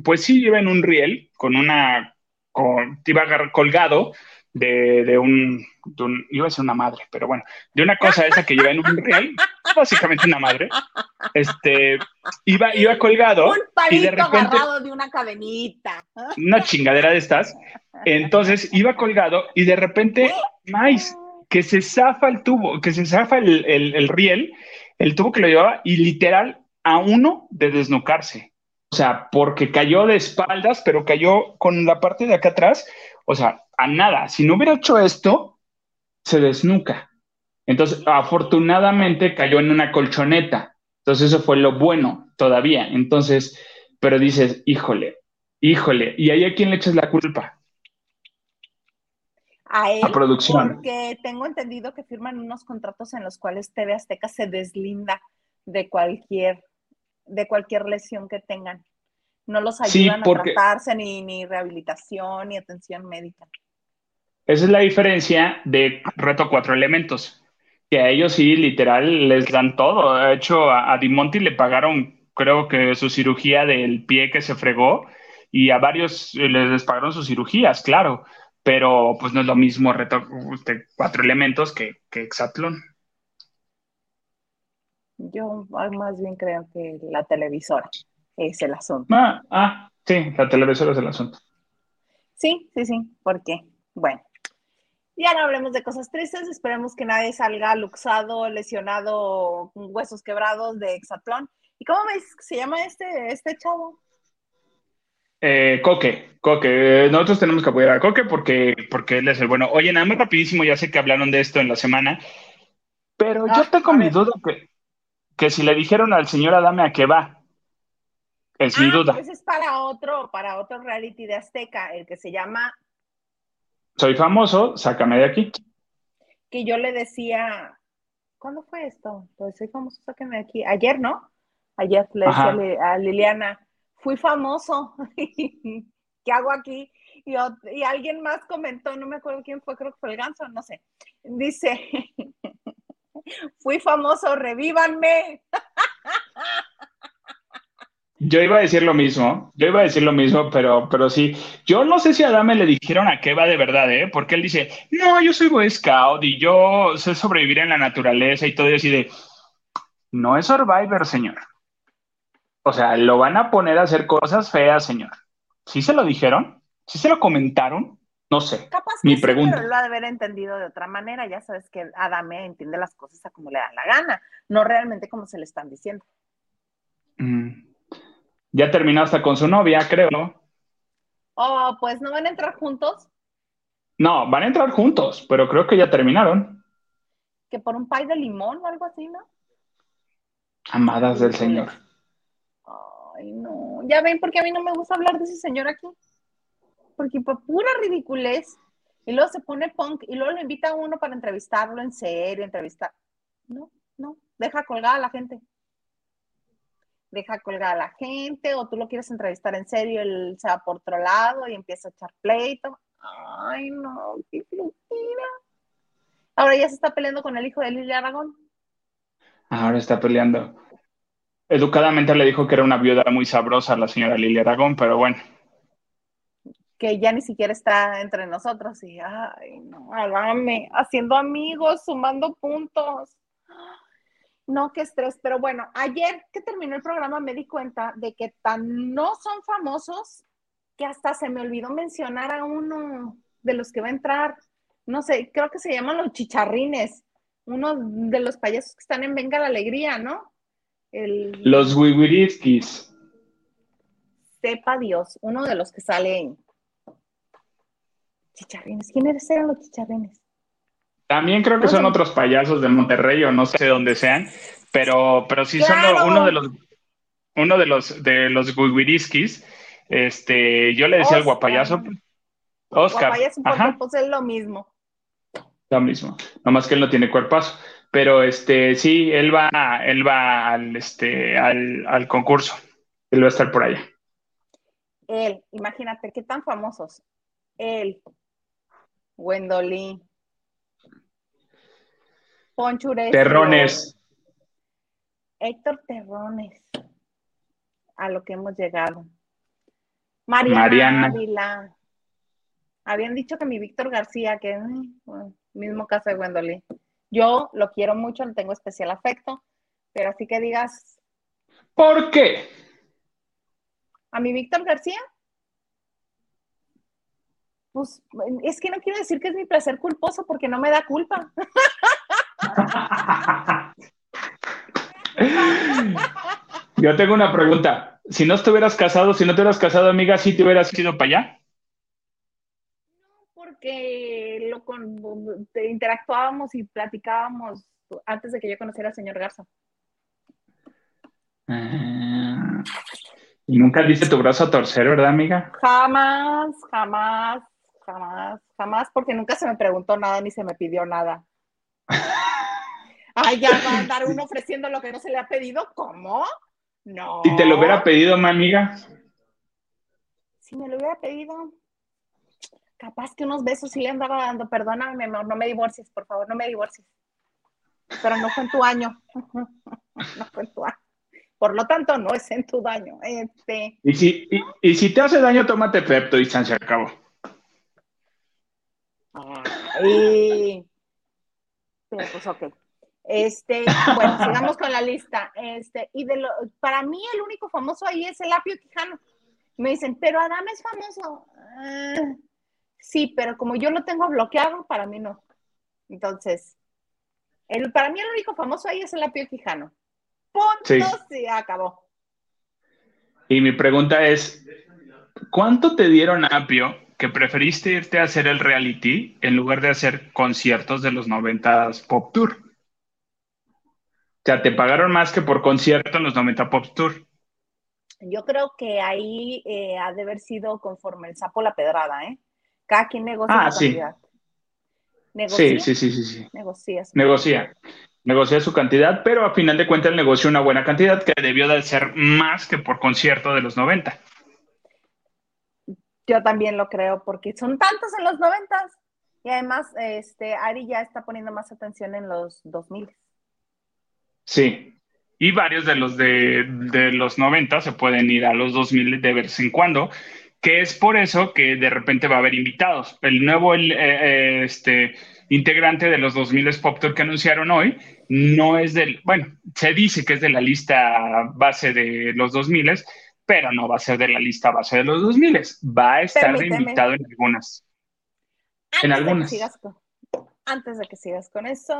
pues sí, iba en un riel con una, con, iba colgado de, un, iba a ser una madre, pero bueno, de una cosa esa que lleva en un riel, básicamente una madre, este, iba, iba colgado y de repente... de una cadenita. Una chingadera de estas. Entonces iba colgado y de repente, más que se zafa el tubo, que se zafa el, el riel, el tubo que lo llevaba y literal a uno de desnucarse. O sea, porque cayó de espaldas, pero cayó con la parte de acá atrás o sea, a nada. Si no hubiera hecho esto, se desnuca. Entonces, afortunadamente cayó en una colchoneta. Entonces, eso fue lo bueno todavía. Entonces, pero dices, híjole, híjole. ¿Y ahí a quién le echas la culpa? A él. A producción. Porque tengo entendido que firman unos contratos en los cuales TV Azteca se deslinda de cualquier, de cualquier lesión que tengan no los ayudan a tratarse, ni, ni rehabilitación, ni atención médica. Esa es la diferencia de reto cuatro elementos, que a ellos sí, literal, les dan todo. De hecho, a, Dimonti le pagaron, creo que su cirugía del pie que se fregó, y a varios les pagaron sus cirugías, claro, pero pues no es lo mismo reto de cuatro elementos que, que Exatlón. Yo más bien creo que la televisora es el asunto. Ah, ah, sí, la televisión es el asunto. Sí, sí, sí, porque, bueno, ya no hablemos de cosas tristes, esperemos que nadie salga luxado, lesionado, con huesos quebrados de hexatlón. ¿Y cómo ves, se llama este, este chavo? Eh, Coque, Coque, nosotros tenemos que apoyar a Coque porque, porque él es el bueno. Oye, nada más rapidísimo, ya sé que hablaron de esto en la semana, pero yo ah, tengo mi duda que, que si le dijeron al señor Adame a qué va, es mi ah, duda. Ese es para otro, para otro reality de Azteca, el que se llama. Soy famoso, sácame de aquí. Que yo le decía, ¿cuándo fue esto? Pues soy famoso, sácame de aquí. Ayer, ¿no? Ayer le decía a Liliana, fui famoso. ¿Qué hago aquí? Y, y, alguien más comentó, no me acuerdo quién fue, creo que fue el ganso, no sé. Dice, fui famoso, revívanme. Yo iba a decir lo mismo, yo iba a decir lo mismo, pero, pero sí. Yo no sé si a Adame le dijeron a qué va de verdad, ¿eh? Porque él dice, no, yo soy Boy Scout y yo sé sobrevivir en la naturaleza y todo, y así de, no es Survivor, señor. O sea, lo van a poner a hacer cosas feas, señor. ¿Sí se lo dijeron? ¿Sí se lo comentaron? No sé. Capaz Mi pregunta. lo ha de haber entendido de otra manera. Ya sabes que Adame entiende las cosas a como le da la gana, no realmente como se le están diciendo. Mm. Ya terminó hasta con su novia, creo, ¿no? Oh, pues no van a entrar juntos. No, van a entrar juntos, pero creo que ya terminaron. Que por un pay de limón o algo así, ¿no? Amadas del Señor. Ay, no. Ya ven, porque a mí no me gusta hablar de ese señor aquí. Porque por pura ridiculez. Y luego se pone punk y luego lo invita a uno para entrevistarlo en serio, entrevistar. No, no, deja colgada a la gente deja colgar a la gente, o tú lo quieres entrevistar en serio, él se va por otro lado y empieza a echar pleito. Ay, no, qué flojera. Ahora ya se está peleando con el hijo de Lilia Aragón. Ahora está peleando. Educadamente le dijo que era una viuda muy sabrosa la señora Lilia Aragón, pero bueno. Que ya ni siquiera está entre nosotros y, ay, no, hágame, haciendo amigos, sumando puntos. No, qué estrés, pero bueno, ayer que terminó el programa me di cuenta de que tan no son famosos que hasta se me olvidó mencionar a uno de los que va a entrar, no sé, creo que se llaman los chicharrines, uno de los payasos que están en Venga la Alegría, ¿no? Los Wiwiriskis. Sepa Dios, uno de los que sale Chicharrines. ¿Quiénes eran los chicharrines? También creo que son otros payasos de Monterrey o no sé dónde sean, pero, pero sí son uno de los uno de los de los Este, yo le decía al guapayaso, Oscar. Guapayaso pues es lo mismo. Lo mismo, nomás que él no tiene cuerpazo. Pero este, sí, él va, él va al, este, al, al concurso. Él va a estar por allá. él, imagínate qué tan famosos. Él, Wendolí, Ponchures. Terrones. Héctor Terrones. A lo que hemos llegado. Mariana, Mariana. Ávila. Habían dicho que mi Víctor García, que mm, bueno, mismo caso de Wendolí. Yo lo quiero mucho, le tengo especial afecto, pero así que digas, ¿Por qué? a mi Víctor García, pues es que no quiero decir que es mi placer culposo porque no me da culpa. Yo tengo una pregunta. Si no estuvieras casado, si no te hubieras casado, amiga, ¿sí te hubieras ido para allá? Porque lo con, te interactuábamos y platicábamos antes de que yo conociera al señor Garza. Ah, Y nunca diste tu brazo a torcer, ¿verdad, amiga? Jamás, jamás, jamás, jamás, porque nunca se me preguntó nada ni se me pidió nada. Ay, ya va a andar uno ofreciendo lo que no se le ha pedido. ¿Cómo? No. Si te lo hubiera pedido, mi amiga. Si me lo hubiera pedido, capaz que unos besos sí le andaba dando. Perdóname, amor, no me divorcies, por favor, no me divorcies. Pero no fue en tu año. No fue en tu año. Por lo tanto, no es en tu daño. Este, Y si, y, y si te hace daño, tómate Pepto y se acabó. Ay. Pero pues ok. Este, bueno, sigamos con la lista. Este, y de lo, para mí el único famoso ahí es el Apio Quijano. Me dicen, pero Adam es famoso. Ah, sí, pero como yo lo tengo bloqueado, para mí no. Entonces, el, para mí el único famoso ahí es el Apio Quijano. Punto, Sí. se acabó. Y mi pregunta es, ¿cuánto te dieron Apio que preferiste irte a hacer el reality en lugar de hacer conciertos de los 90 Pop Tour? O sea, te pagaron más que por concierto en los 90 Pop Tour. Yo creo que ahí eh, ha de haber sido conforme el sapo la pedrada, ¿eh? Cada quien negocia Ah, su sí. cantidad. Negocia, Sí, sí, sí, sí, sí. negocias. Negocia. Negocia su cantidad, pero a final de cuentas negocia una buena cantidad que debió de ser más que por concierto de los 90. Yo también lo creo, porque son tantos en los noventas. Y además, este, Ari ya está poniendo más atención en los 2000. Sí. Y varios de los de, de los 90 se pueden ir a los 2000 de vez en cuando, que es por eso que de repente va a haber invitados. El nuevo eh, eh, este, integrante de los 2000 Pop Tour que anunciaron hoy no es del, bueno, se dice que es de la lista base de los 2000, pero no va a ser de la lista base de los 2000. Va a estar de invitado en algunas. En Antes de que algunas. con- antes de que sigas con eso,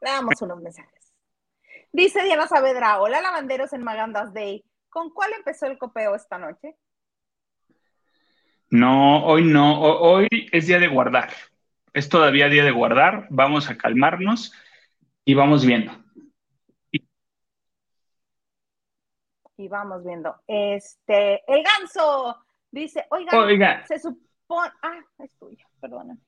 le damos unos mensajes. Dice Diana Saavedra, hola lavanderos en Magandas Day. ¿Con cuál empezó el copeo esta noche? No, hoy no. Ho- Hoy es día de guardar. Es todavía día de guardar. Vamos a calmarnos y vamos viendo. Y vamos viendo. Este, el ganso dice, Oiga, se supone, ah, es tuyo, perdóname.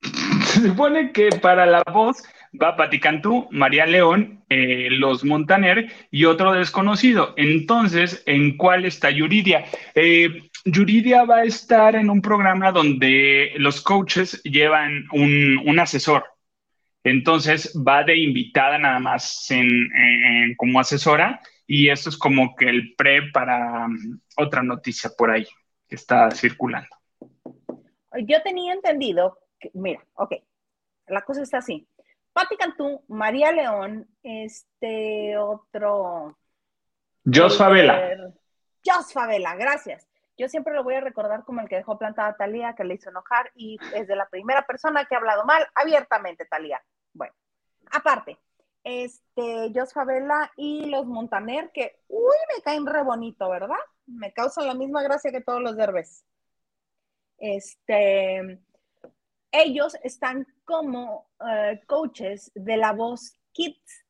se supone que para la voz va Pati Cantú, María León, eh, Los Montaner y otro desconocido. Entonces, ¿en cuál está Yuridia? Eh, Yuridia va a estar en un programa donde los coaches llevan un, un asesor. Entonces va de invitada nada más en, en- como asesora y esto es como que el pre para um, otra noticia por ahí que está circulando. Yo tenía entendido, que- mira, ok, la cosa está así. Pati Cantú, María León, este otro. Jos Favela. el- Jos Favela, gracias. Yo siempre lo voy a recordar como el que dejó plantada a Talía, que le hizo enojar y es de la primera persona que ha hablado mal abiertamente, Talía. Bueno, aparte, este, Jos Favela y los Montaner, que, uy, me caen re bonito, ¿verdad? Me causan la misma gracia que todos los derbes. Este, ellos están como eh, coaches de la voz Kids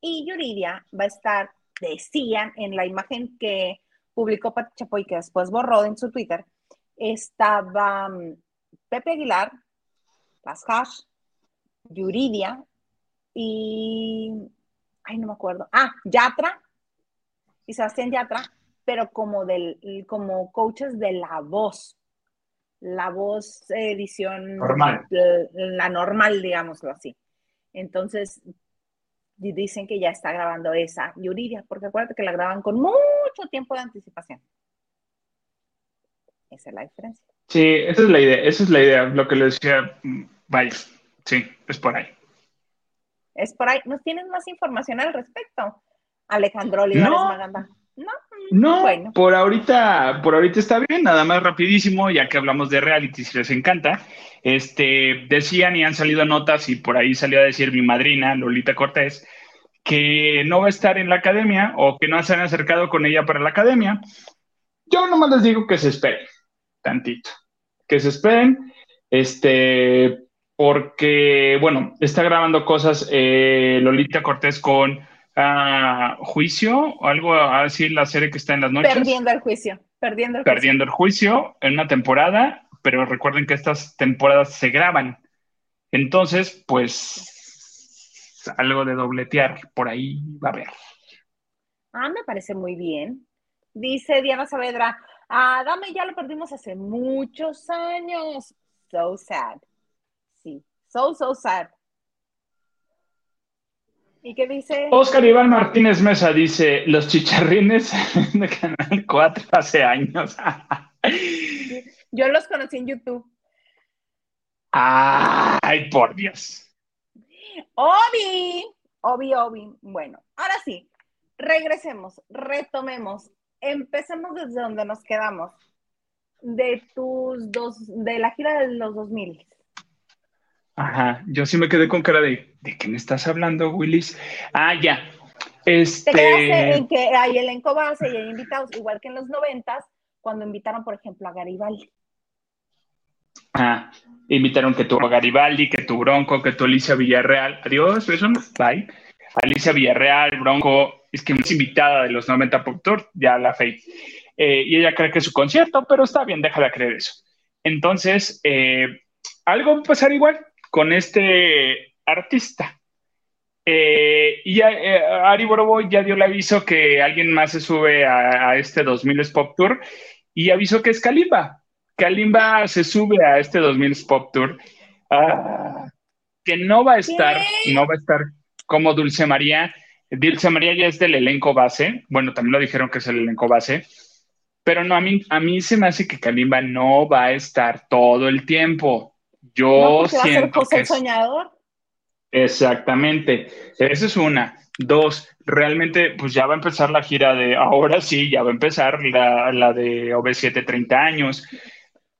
y Yuridia va a estar, decían en la imagen que publicó Pati Chapoy, que después borró en su Twitter, estaba um, Pepe Aguilar, Las Hash, Yuridia y, ay, no me acuerdo, ah, Yatra y Sebastián Yatra, pero como, del, como coaches de la voz. La voz edición normal. La, normal, digámoslo así. Entonces, dicen que ya está grabando esa Yuridia, porque acuérdate que la graban con mucho tiempo de anticipación. Esa es la diferencia. Sí, esa es la idea, esa es la idea, lo que le decía, mm, vaya, sí, es por ahí. Es por ahí. ¿Nos tienes más información al respecto? Alejandro Olivares no, Maganda. No, no bueno. por ahorita, por ahorita está bien, nada más rapidísimo, ya que hablamos de reality, si les encanta. Este, decían y han salido notas, y por ahí salió a decir mi madrina, Lolita Cortés, que no va a estar en la academia o que no se han acercado con ella para la academia. Yo nomás les digo que se esperen tantito, que se esperen, este, porque, bueno, está grabando cosas eh, Lolita Cortés con uh, Juicio, o algo así, la serie que está en las noches. Perdiendo el juicio, perdiendo el juicio. Perdiendo el juicio en una temporada, pero recuerden que estas temporadas se graban. Entonces, pues, algo de dobletear por ahí va a haber. Ah, me parece muy bien. Dice Diana Saavedra, ah, Dame ya lo perdimos hace muchos años. So sad. So, so sad. ¿Y qué dice? Oscar Iván Martínez Mesa dice, los chicharrines de Canal 4 hace años. Yo los conocí en YouTube. Ay, por Dios. Obi, Obi, Obi. Bueno, ahora sí, regresemos, retomemos, empecemos desde donde nos quedamos. De tus dos, de la gira de los 2000. Ajá, yo sí me quedé con cara de, ¿de qué me estás hablando, Willis? Ah, ya. Este... Te quedaste en que hay elenco base y hay invitados, igual que en los noventas, cuando invitaron, por ejemplo, a Garibaldi. Ah, invitaron que tu Garibaldi, que tu Bronco, que tu Alicia Villarreal. Adiós, eso no, bye. Alicia Villarreal, Bronco, es que es invitada de los 90 Pop Tour, ya la fe. Eh, y ella cree que es su concierto, pero está bien, déjala creer eso. Entonces, eh, algo va a pasar igual con este artista. Eh, y eh, Ari Boroboy ya dio el aviso que alguien más se sube a, este 2000 Pop Tour y avisó que es Kalimba. Kalimba se sube a este 2000 Pop Tour, ah, que no va a estar, no va a estar como Dulce María. Dulce María ya es del elenco base, bueno, también lo dijeron que es el elenco base, pero no, a mí, a mí se me hace que Kalimba no va a estar todo el tiempo. Yo siento que soñador. Exactamente. Esa es una. Dos, realmente, pues ya va a empezar la gira de, ahora sí, ya va a empezar la, la de OV7 30 años.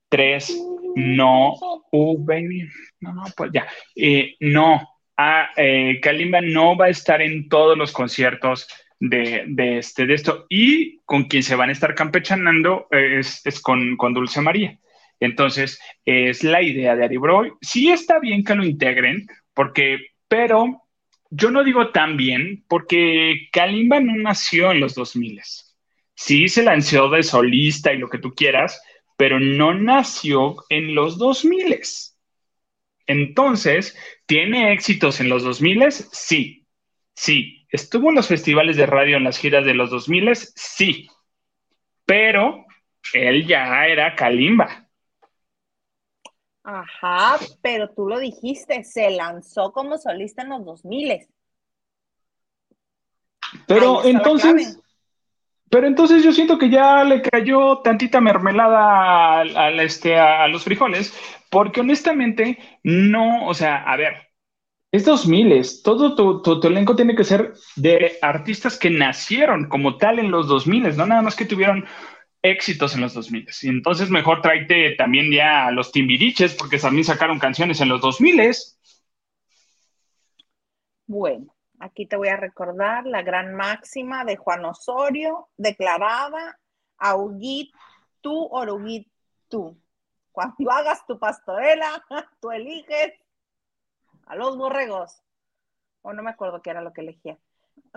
Tres, no, uh, baby, no, pues ya, eh, no, ah, eh, Kalimba no va a estar en todos los conciertos de, de, este, de esto, y con quien se van a estar campechanando es, es con, con Dulce María. Entonces, es la idea de Ari Broy. Sí está bien que lo integren, porque, pero yo no digo tan bien, porque Kalimba no nació en los 2000. Sí se lanzó de solista y lo que tú quieras, pero no nació en los 2000. Entonces, ¿tiene éxitos en los 2000? Sí, sí. ¿Estuvo en los festivales de radio en las giras de los 2000? Sí. Pero él ya era Kalimba. Ajá, pero tú lo dijiste, se lanzó como solista en los 2000. Pero entonces, pero entonces yo siento que ya le cayó tantita mermelada a, este, a, los frijoles, porque honestamente no, o sea, a ver, es 2000, todo tu, tu, elenco tiene que ser de artistas que nacieron como tal en los 2000, no nada más que tuvieron éxitos en los 2000. Y entonces mejor tráete también ya a los Timbiriches, porque también sacaron canciones en los 2000. Bueno, aquí te voy a recordar la gran máxima de Juan Osorio, declarada, augit tú, oruguit tú. Cuando hagas tu pastorela, tú eliges a los borregos. O no me acuerdo qué era lo que elegía.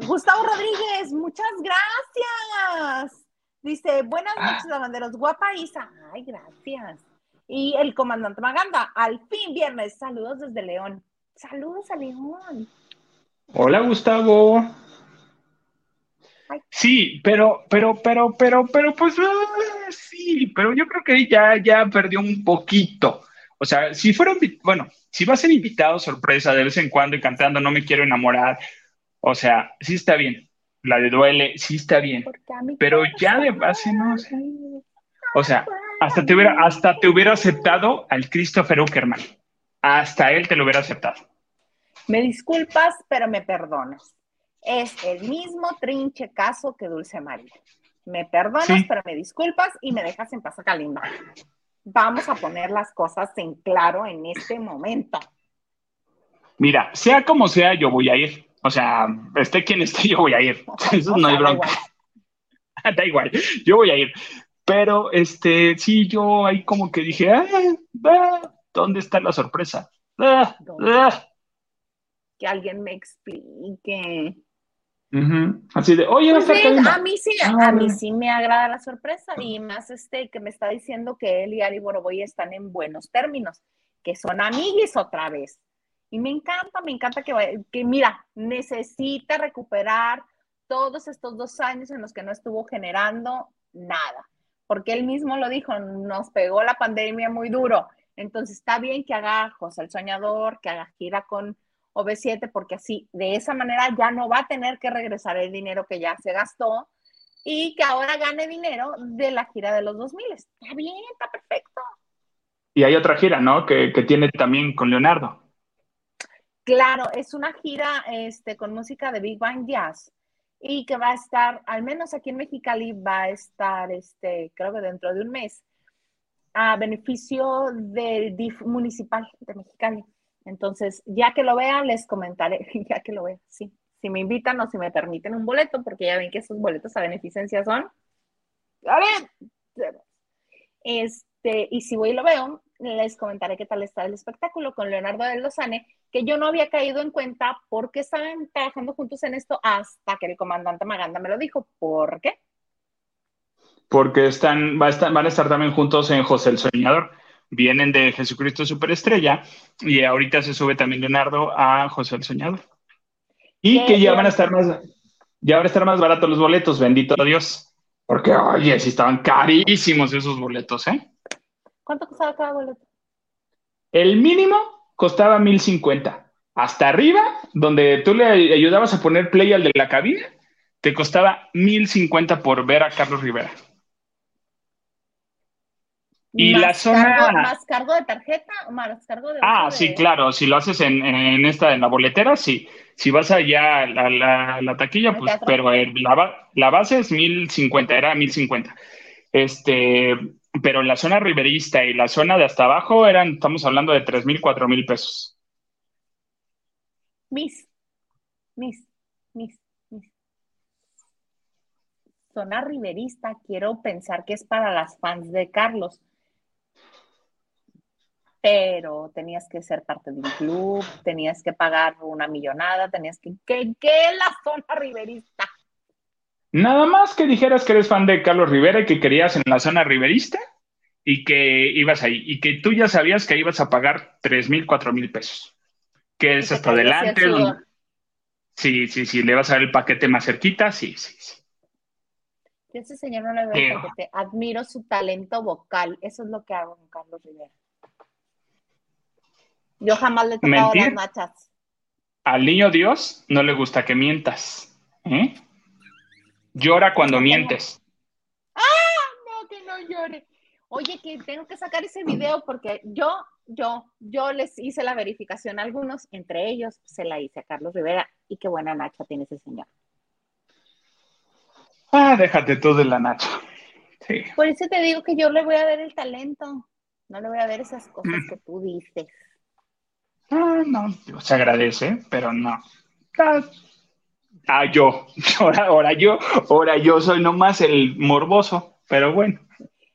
Gustavo Rodríguez, muchas gracias. Dice, buenas ah. noches, lavanderos. Guapa Isa. Ay, gracias. Y el comandante Maganda, al fin viernes. Saludos desde León. Saludos a León. Hola, Gustavo. Sí, pero, pero, pero, pero, pero, pues ah, sí, pero yo creo que ya, ya perdió un poquito. O sea, si fuera, bueno, si va a ser invitado sorpresa de vez en cuando y cantando No me quiero enamorar, o sea, sí está bien. La de duele, sí está bien. Pero ya de base no, sé. o sea, hasta te hubiera, hasta te hubiera aceptado al Christopher Uckerman. Hasta él te lo hubiera aceptado. Me disculpas, pero me perdonas. Es el mismo trinche caso que Dulce María. Me perdonas, pero me disculpas y me dejas en paz a Kalimba. Vamos a poner las cosas en claro en este momento. Mira, sea como sea, yo voy a ir. O sea, esté quien esté, yo voy a ir. Eso no hay bronca. Da igual. yo voy a ir. Pero, este, sí, yo ahí como que dije, ah, ah, ¿dónde está la sorpresa? Ah, que alguien me explique. Así de, oye, pues a mí sí, a mí sí me agrada la sorpresa y más este que me está diciendo que él y Ari Boroboy están en buenos términos, que son amiguis otra vez. Y me encanta, me encanta que, que mira, necesita recuperar todos estos dos años en los que no estuvo generando nada, porque él mismo lo dijo, nos pegó la pandemia muy duro. Entonces está bien que haga José el Soñador, que haga gira con o B7, porque así, de esa manera ya no va a tener que regresar el dinero que ya se gastó y que ahora gane dinero de la gira de los 2000. Está bien, está perfecto. Y hay otra gira, ¿no? Que, tiene también con Leonardo. Claro, es una gira este, con música de Big Bang Jazz y que va a estar, al menos aquí en Mexicali, va a estar, este, creo que dentro de un mes, a beneficio del DIF municipal de Mexicali. Entonces, ya que lo vean, les comentaré, ya que lo vean, sí. Si me invitan o si me permiten un boleto, porque ya ven que esos boletos a beneficencia son. Este, y si voy y lo veo, les comentaré qué tal está el espectáculo con Leonardo de Lozane, que yo no había caído en cuenta porque estaban trabajando juntos en esto hasta que el comandante Maganda me lo dijo. ¿Por qué? Porque están, va a estar, van a estar también juntos en José el Soñador vienen de Jesucristo Superestrella y ahorita se sube también Leonardo a José el Soñador. Y que ya van a estar más, ya van a estar más baratos los boletos, bendito Dios. Porque, oye, sí estaban carísimos esos boletos, ¿eh? ¿Cuánto costaba cada boleto? El mínimo costaba 1050. Hasta arriba, donde tú le ayudabas a poner play al de la cabina, te costaba 1050 por ver a Carlos Rivera. Y la zona. ¿Más cargo de tarjeta o más cargo de.? Ah, sí, claro. Si lo haces en, en, esta, en la boletera, sí. Si vas allá a la, la, taquilla, pues, pero la, la, base es 1050, era 1050. Este, pero la zona riverista y la zona de hasta abajo eran, estamos hablando de 3 mil, 4 mil pesos. Mis, mis, mis, mis. Zona riverista, quiero pensar que es para las fans de Carlos pero tenías que ser parte de un club, tenías que pagar una millonada, tenías que... ¿Qué, es la zona riverista? Nada más que dijeras que eres fan de Carlos Rivera y que querías en la zona riverista y que ibas ahí y que tú ya sabías que ibas a pagar tres mil, cuatro mil pesos. Que es hasta adelante. Sí, sí, sí, le vas a dar el paquete más cerquita, sí, sí, sí. Yo ese señor no le veo el paquete, admiro su talento vocal, eso es lo que hago con Carlos Rivera. Yo jamás le he tocado las machas. Al niño Dios no le gusta que mientas. ¿eh? Llora cuando mientes. ¡Ah! No, que no llore. Oye, que tengo que sacar ese video porque yo, yo, yo les hice la verificación a algunos, entre ellos se la hice a Carlos Rivera y qué buena Nacha tiene ese señor. Ah, déjate tú de la Nacha. Sí. Por eso te digo que yo le voy a ver el talento, no le voy a ver esas cosas mm. que tú dices. Ah, no, se agradece, pero no. Ah, ah yo, ahora, ahora yo, ahora yo soy nomás el morboso, pero bueno.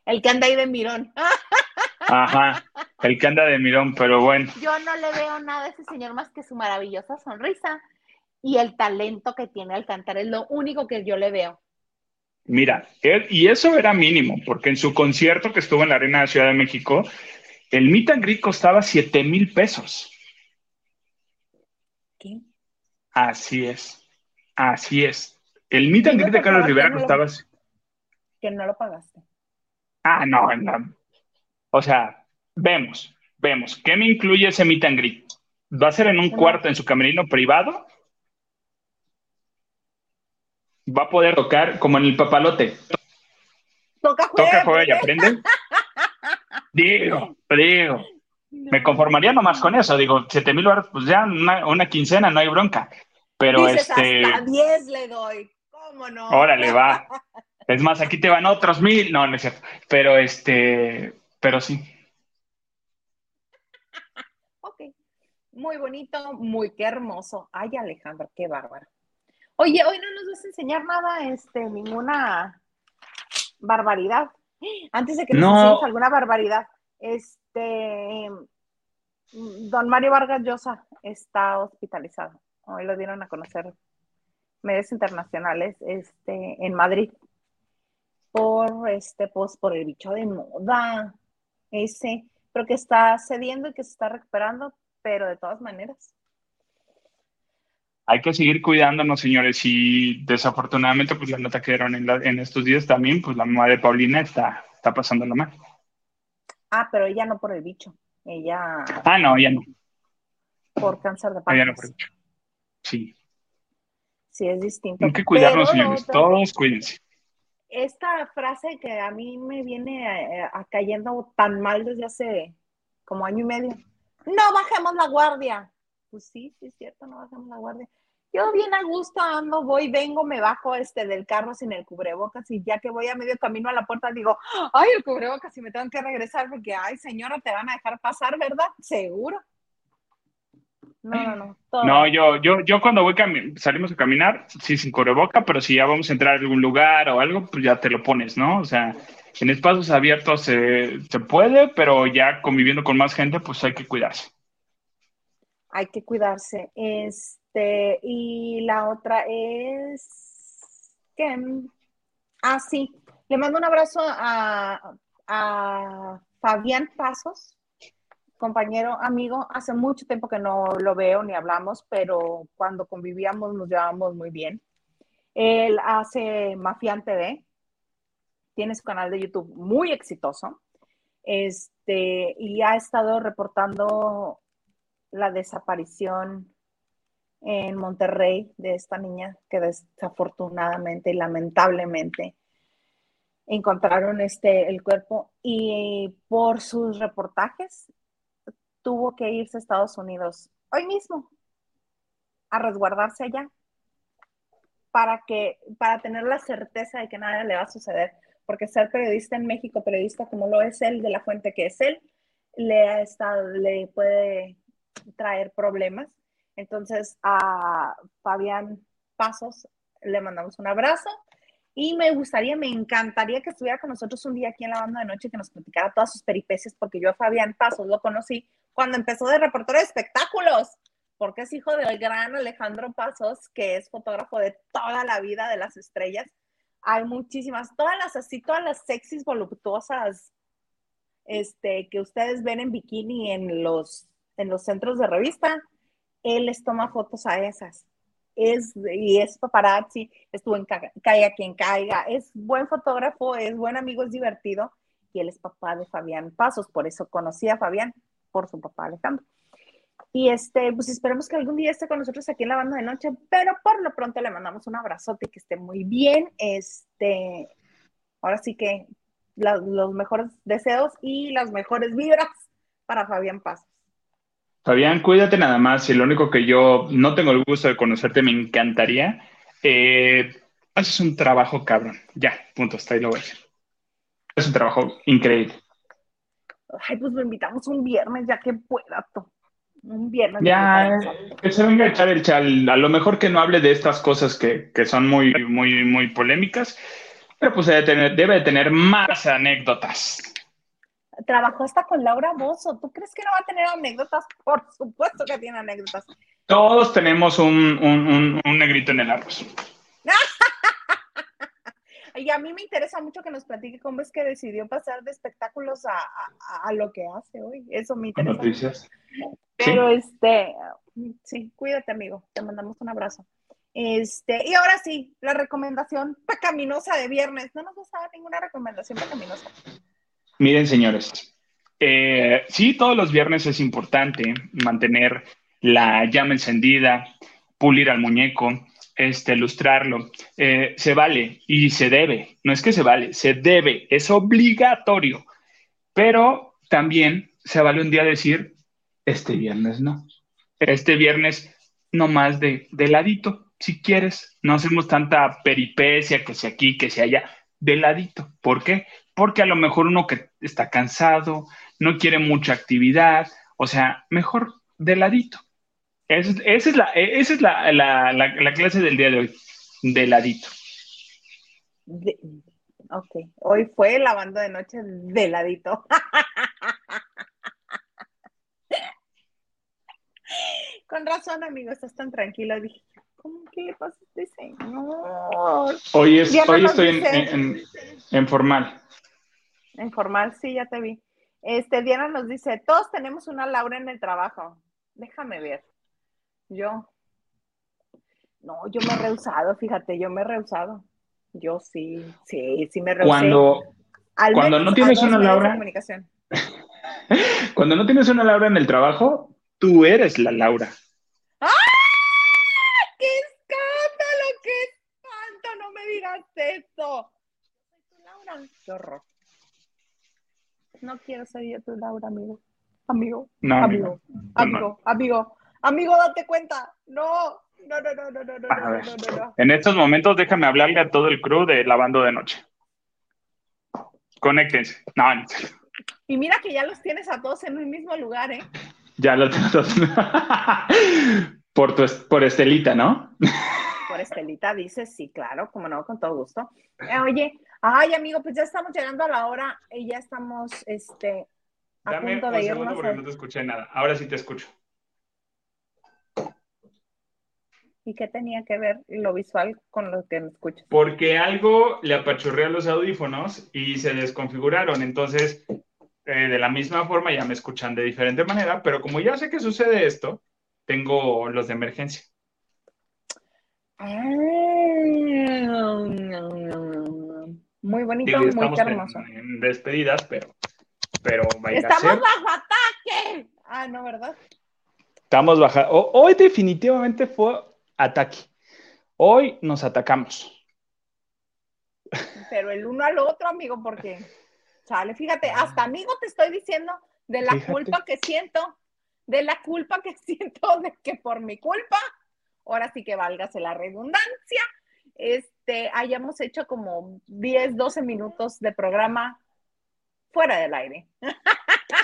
El que anda ahí de mirón. Ajá, el que anda de mirón, pero bueno. Yo no le veo nada a ese señor más que su maravillosa sonrisa y el talento que tiene al cantar, es lo único que yo le veo. Mira, y eso era mínimo, porque en su concierto que estuvo en la Arena de Ciudad de México, el meet and greet costaba 7 mil pesos. ¿Qué? Así es, así es. El meet and greet de Carlos Rivera costaba... Que no lo pagaste. Ah, no, no. O sea, vemos, vemos. ¿Qué me incluye ese meet and greet? ¿Va a ser en un cuarto en su camerino privado? ¿Va a poder tocar como en el papalote? Toca, juega, Toca, juega y aprende. digo, digo. Me conformaría nomás con eso. Digo, 7 mil dólares, pues ya una, quincena, no hay bronca. Pero este. Hasta 10 le doy. ¿Cómo no? Órale, va. Es más, aquí te van otros mil. No, no es cierto. Pero este, pero sí. ok. Muy bonito, muy qué hermoso. Ay, Alejandro, qué bárbaro. Oye, hoy no nos vas a enseñar nada, este, ninguna barbaridad. Antes de que nos enseñes alguna barbaridad, este, don Mario Vargas Llosa está hospitalizado. Hoy lo dieron a conocer medios internacionales este, en Madrid. Por este pues por el bicho de moda ese pero que está cediendo y que se está recuperando pero de todas maneras. Hay que seguir cuidándonos señores y desafortunadamente pues la nota que dieron en, en estos días también pues la mamá de Paulina está está lo mal. Ah pero ella no por el bicho ella ah no ella no. por cáncer de páncreas ella no por el bicho sí sí es distinto hay que cuidarnos señores todos cuídense esta frase que a mí me viene eh, cayendo tan mal desde hace como año y medio. No bajemos la guardia. Pues sí, sí es cierto, no bajemos la guardia. Yo bien a gusto ando, voy, vengo, me bajo este del carro sin el cubrebocas y ya que voy a medio camino a la puerta digo, ay, el cubrebocas y me tengo que regresar porque, ay, señora, te van a dejar pasar, ¿verdad? Seguro. No, no, no. No, yo, yo, yo cuando voy salimos a caminar, sí, sin coreboca, pero si ya vamos a entrar a algún lugar o algo, pues ya te lo pones, ¿no? O sea, en espacios abiertos se, se puede, pero ya conviviendo con más gente, pues hay que cuidarse. Hay que cuidarse. Este, y la otra es que, ah, sí, le mando un abrazo a, a Fabián Pasos, compañero, amigo, hace mucho tiempo que no lo veo ni hablamos, pero cuando convivíamos nos llevábamos muy bien. Él hace Mafian TV, tiene su canal de YouTube muy exitoso, este, y ha estado reportando la desaparición en Monterrey de esta niña que desafortunadamente y lamentablemente encontraron este el cuerpo y por sus reportajes tuvo que irse a Estados Unidos hoy mismo a resguardarse allá para que para tener la certeza de que nada le va a suceder, porque ser periodista en México, periodista como lo es él de la fuente que es él, le ha estado le puede traer problemas. Entonces a Fabián Pasos le mandamos un abrazo y me gustaría, me encantaría que estuviera con nosotros un día aquí en la banda de noche que nos platicara todas sus peripecias, porque yo a Fabián Pasos lo conocí cuando empezó de reportero de espectáculos, porque es hijo del gran Alejandro Pasos, que es fotógrafo de toda la vida de las estrellas. Hay muchísimas, todas las así, todas las sexys voluptuosas este, que ustedes ven en bikini en los, en los centros de revista, él les toma fotos a esas es, y es paparazzi, estuvo en Caiga quien caiga, es buen fotógrafo, es buen amigo, es divertido, y él es papá de Fabián Pasos, por eso conocí a Fabián, por su papá Alejandro. Y este, pues esperemos que algún día esté con nosotros aquí en la banda de noche, pero por lo pronto le mandamos un abrazote que esté muy bien. Este, ahora sí que los mejores deseos y las mejores vibras para Fabián Pasos. Fabián, cuídate nada más. Y lo único que yo no tengo el gusto de conocerte, me encantaría. Eh, haces un trabajo cabrón. Ya, punto, está ahí lo voy a decir. Es un trabajo increíble. Ay, pues lo invitamos un viernes, ya que pueda. Un viernes. Ya, que se venga a echar el chal. A lo mejor que no hable de estas cosas que, que son muy, muy, muy polémicas, pero pues debe tener, debe de tener más anécdotas trabajó hasta con Laura Bozo. ¿Tú crees que no va a tener anécdotas? Por supuesto que tiene anécdotas. Todos tenemos un, negrito en el arroz. y a mí me interesa mucho que nos platique cómo es que decidió pasar de espectáculos a, lo que hace hoy. Eso me interesa. Noticias. Pero este, sí, cuídate, amigo. Te mandamos un abrazo. Este, y ahora sí, la recomendación pecaminosa de viernes. No nos gusta ninguna recomendación pecaminosa. Miren, señores, eh, sí, todos los viernes es importante mantener la llama encendida, pulir al muñeco, este, ilustrarlo. Eh, se vale y se debe. No es que se vale, se debe, es obligatorio. Pero también se vale un día decir, este viernes no. Este viernes no más de, de ladito, si quieres. No hacemos tanta peripecia que sea aquí, que sea allá, de ladito. ¿Por qué? Porque a lo mejor uno que está cansado, no quiere mucha actividad, o sea, mejor de ladito. Esa es, la, esa es la, clase del día de hoy, de ladito. ok, hoy fue lavando de noche de ladito. Con razón, amigo, estás tan tranquilo. Dije, ¿cómo que le pasa a este señor? Hoy, es, hoy estoy en, en, formal. En formal, sí, ya te vi. Este, Diana nos dice, todos tenemos una Laura en el trabajo. Déjame ver. Yo. No, yo me he rehusado, fíjate, yo me he rehusado. Yo sí, sí, sí me rehusé. Cuando, cuando no tienes una Laura. cuando no tienes una Laura en el trabajo, tú eres la Laura. ¡Ah! ¡Qué escándalo! ¡Qué espanto! No me digas eso. Yo soy tu Laura. Qué horror. No quiero ser yo tu Laura, amigo. Amigo, amigo, amigo, amigo, amigo, Amigo, date cuenta. No, no, no, no, no, no, no, no, no, no, En estos momentos déjame hablarle a todo el crew de Lavando de Noche. Conéctense. No, Y mira que ya los tienes a todos en un mismo lugar, ¿eh? Ya los tengo todos. por, tu, por Estelita, ¿no? por Estelita dices, sí, claro, como no, con todo gusto. Eh, oye, ay, amigo, pues ya estamos llegando a la hora y ya estamos, este, a Dame punto de un irnos. Segundo porque no te escuché nada. Ahora sí te escucho. ¿Y qué tenía que ver lo visual con lo que me escuchas? Porque algo le apachurré a los audífonos y se desconfiguraron. Entonces, eh, de la misma forma ya me escuchan de diferente manera, pero como ya sé que sucede esto, tengo los de emergencia. Ah, muy bonito, muy hermoso. En, despedidas, pero, pero vaya ¡Estamos bajo ataque! Ah, no, ¿verdad? Estamos bajo. Hoy definitivamente fue ataque. Hoy nos atacamos. Pero el uno al otro, amigo, porque, sale, fíjate, hasta amigo te estoy diciendo de la culpa que siento, de la culpa que siento de que por mi culpa, ahora sí que válgase la redundancia, este, hayamos hecho como 10, 12 minutos de programa fuera del aire.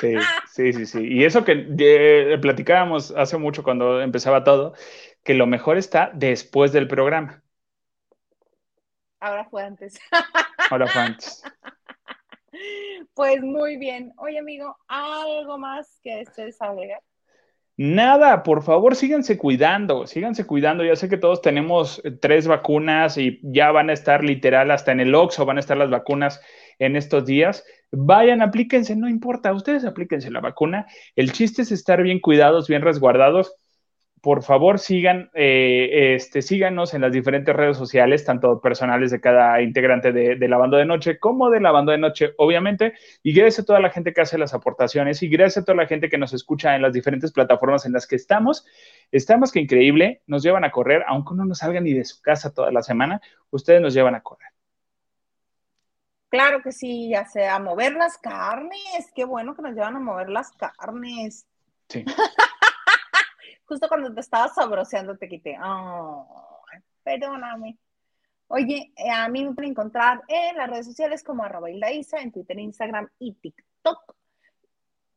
Sí, sí, sí, sí. Y eso que eh, platicábamos hace mucho cuando empezaba todo, que lo mejor está después del programa. Ahora fue antes. Ahora fue antes. Pues muy bien. Oye, amigo, ¿algo más que estés agregar? Nada, por favor, síganse cuidando, síganse cuidando. Ya sé que todos tenemos eh, tres vacunas y ya van a estar literal hasta en el Oxxo, van a estar las vacunas en estos días. Vayan, aplíquense, no importa, ustedes aplíquense la vacuna. El chiste es estar bien cuidados, bien resguardados por favor sigan, eh, este, síganos en las diferentes redes sociales, tanto personales de cada integrante de, la banda de noche como de la banda de noche, obviamente. Y gracias a toda la gente que hace las aportaciones y gracias a toda la gente que nos escucha en las diferentes plataformas en las que estamos. Está más que increíble, nos llevan a correr, aunque uno no salga ni de su casa toda la semana, ustedes nos llevan a correr. Claro que sí, ya sea a mover las carnes, qué bueno que nos llevan a mover las carnes. Sí. Justo cuando te estaba sabroseando te quité. Oh, perdóname. Oye, eh, a mí me pueden encontrar en las redes sociales como arroba Isa, en Twitter, Instagram y TikTok.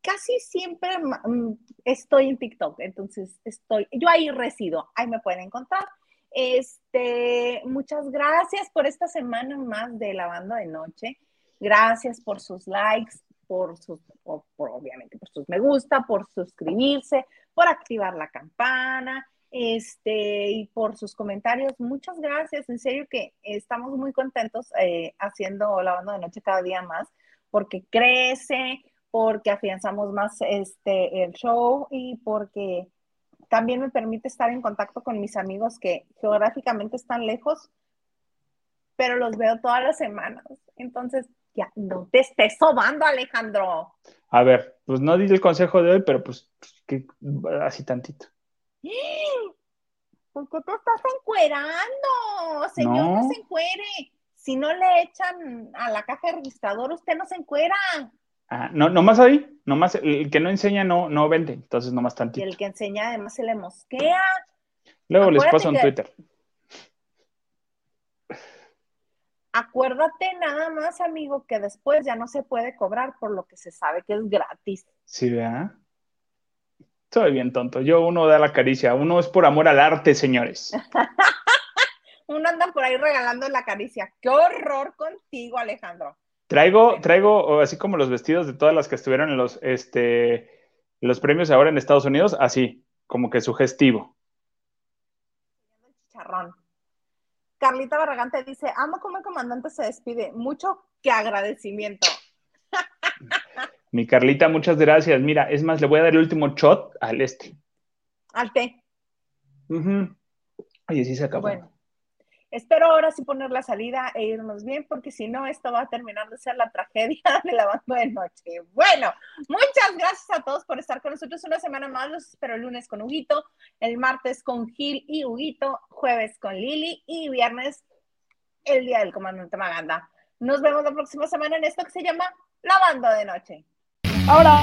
Casi siempre mm, estoy en TikTok, entonces estoy, yo ahí resido, ahí me pueden encontrar. Este, muchas gracias por esta semana más de la banda de noche. Gracias por sus likes, por sus, por, obviamente por sus me gusta, por suscribirse, por activar la campana, este, y por sus comentarios. Muchas gracias, en serio que estamos muy contentos eh, haciendo la banda de noche cada día más, porque crece, porque afianzamos más este, el show y porque también me permite estar en contacto con mis amigos que geográficamente están lejos, pero los veo todas las semanas. Entonces, ya, no te estés sobando, Alejandro. A ver, pues no di el consejo de hoy, pero pues que, así tantito. ¿Por qué te estás encuerando? Señor, no. se encuere. Si no le echan a la caja registrador, usted no se encuera. Ah, no, nomás ahí, nomás el que no enseña no, no vende, entonces nomás tantito. Y el que enseña además se le mosquea. Luego les paso en Twitter. Acuérdate nada más, amigo, que después ya no se puede cobrar por lo que se sabe que es gratis. Sí, ¿verdad? Soy bien tonto. Yo uno da la caricia, uno es por amor al arte, señores. uno anda por ahí regalando la caricia. Qué horror contigo, Alejandro. Traigo, traigo, así como los vestidos de todas las que estuvieron en los, este, los premios ahora en Estados Unidos, así, como que sugestivo. Chicharrón. Carlita Barragán te dice, amo como el comandante se despide. Mucho que agradecimiento. Mi Carlita, muchas gracias. Mira, es más, le voy a dar el último shot al este. Al té. Oye, sí se acabó. Bueno, Espero ahora sí poner la salida e irnos bien, porque si no, esto va a terminar de ser la tragedia de la banda de noche. Bueno, muchas gracias a todos por estar con nosotros una semana más. Los espero el lunes con Huguito, el martes con Gil y Huguito, jueves con Lili y viernes el día del comandante Maganda. Nos vemos la próxima semana en esto que se llama La Banda de Noche. Ahora.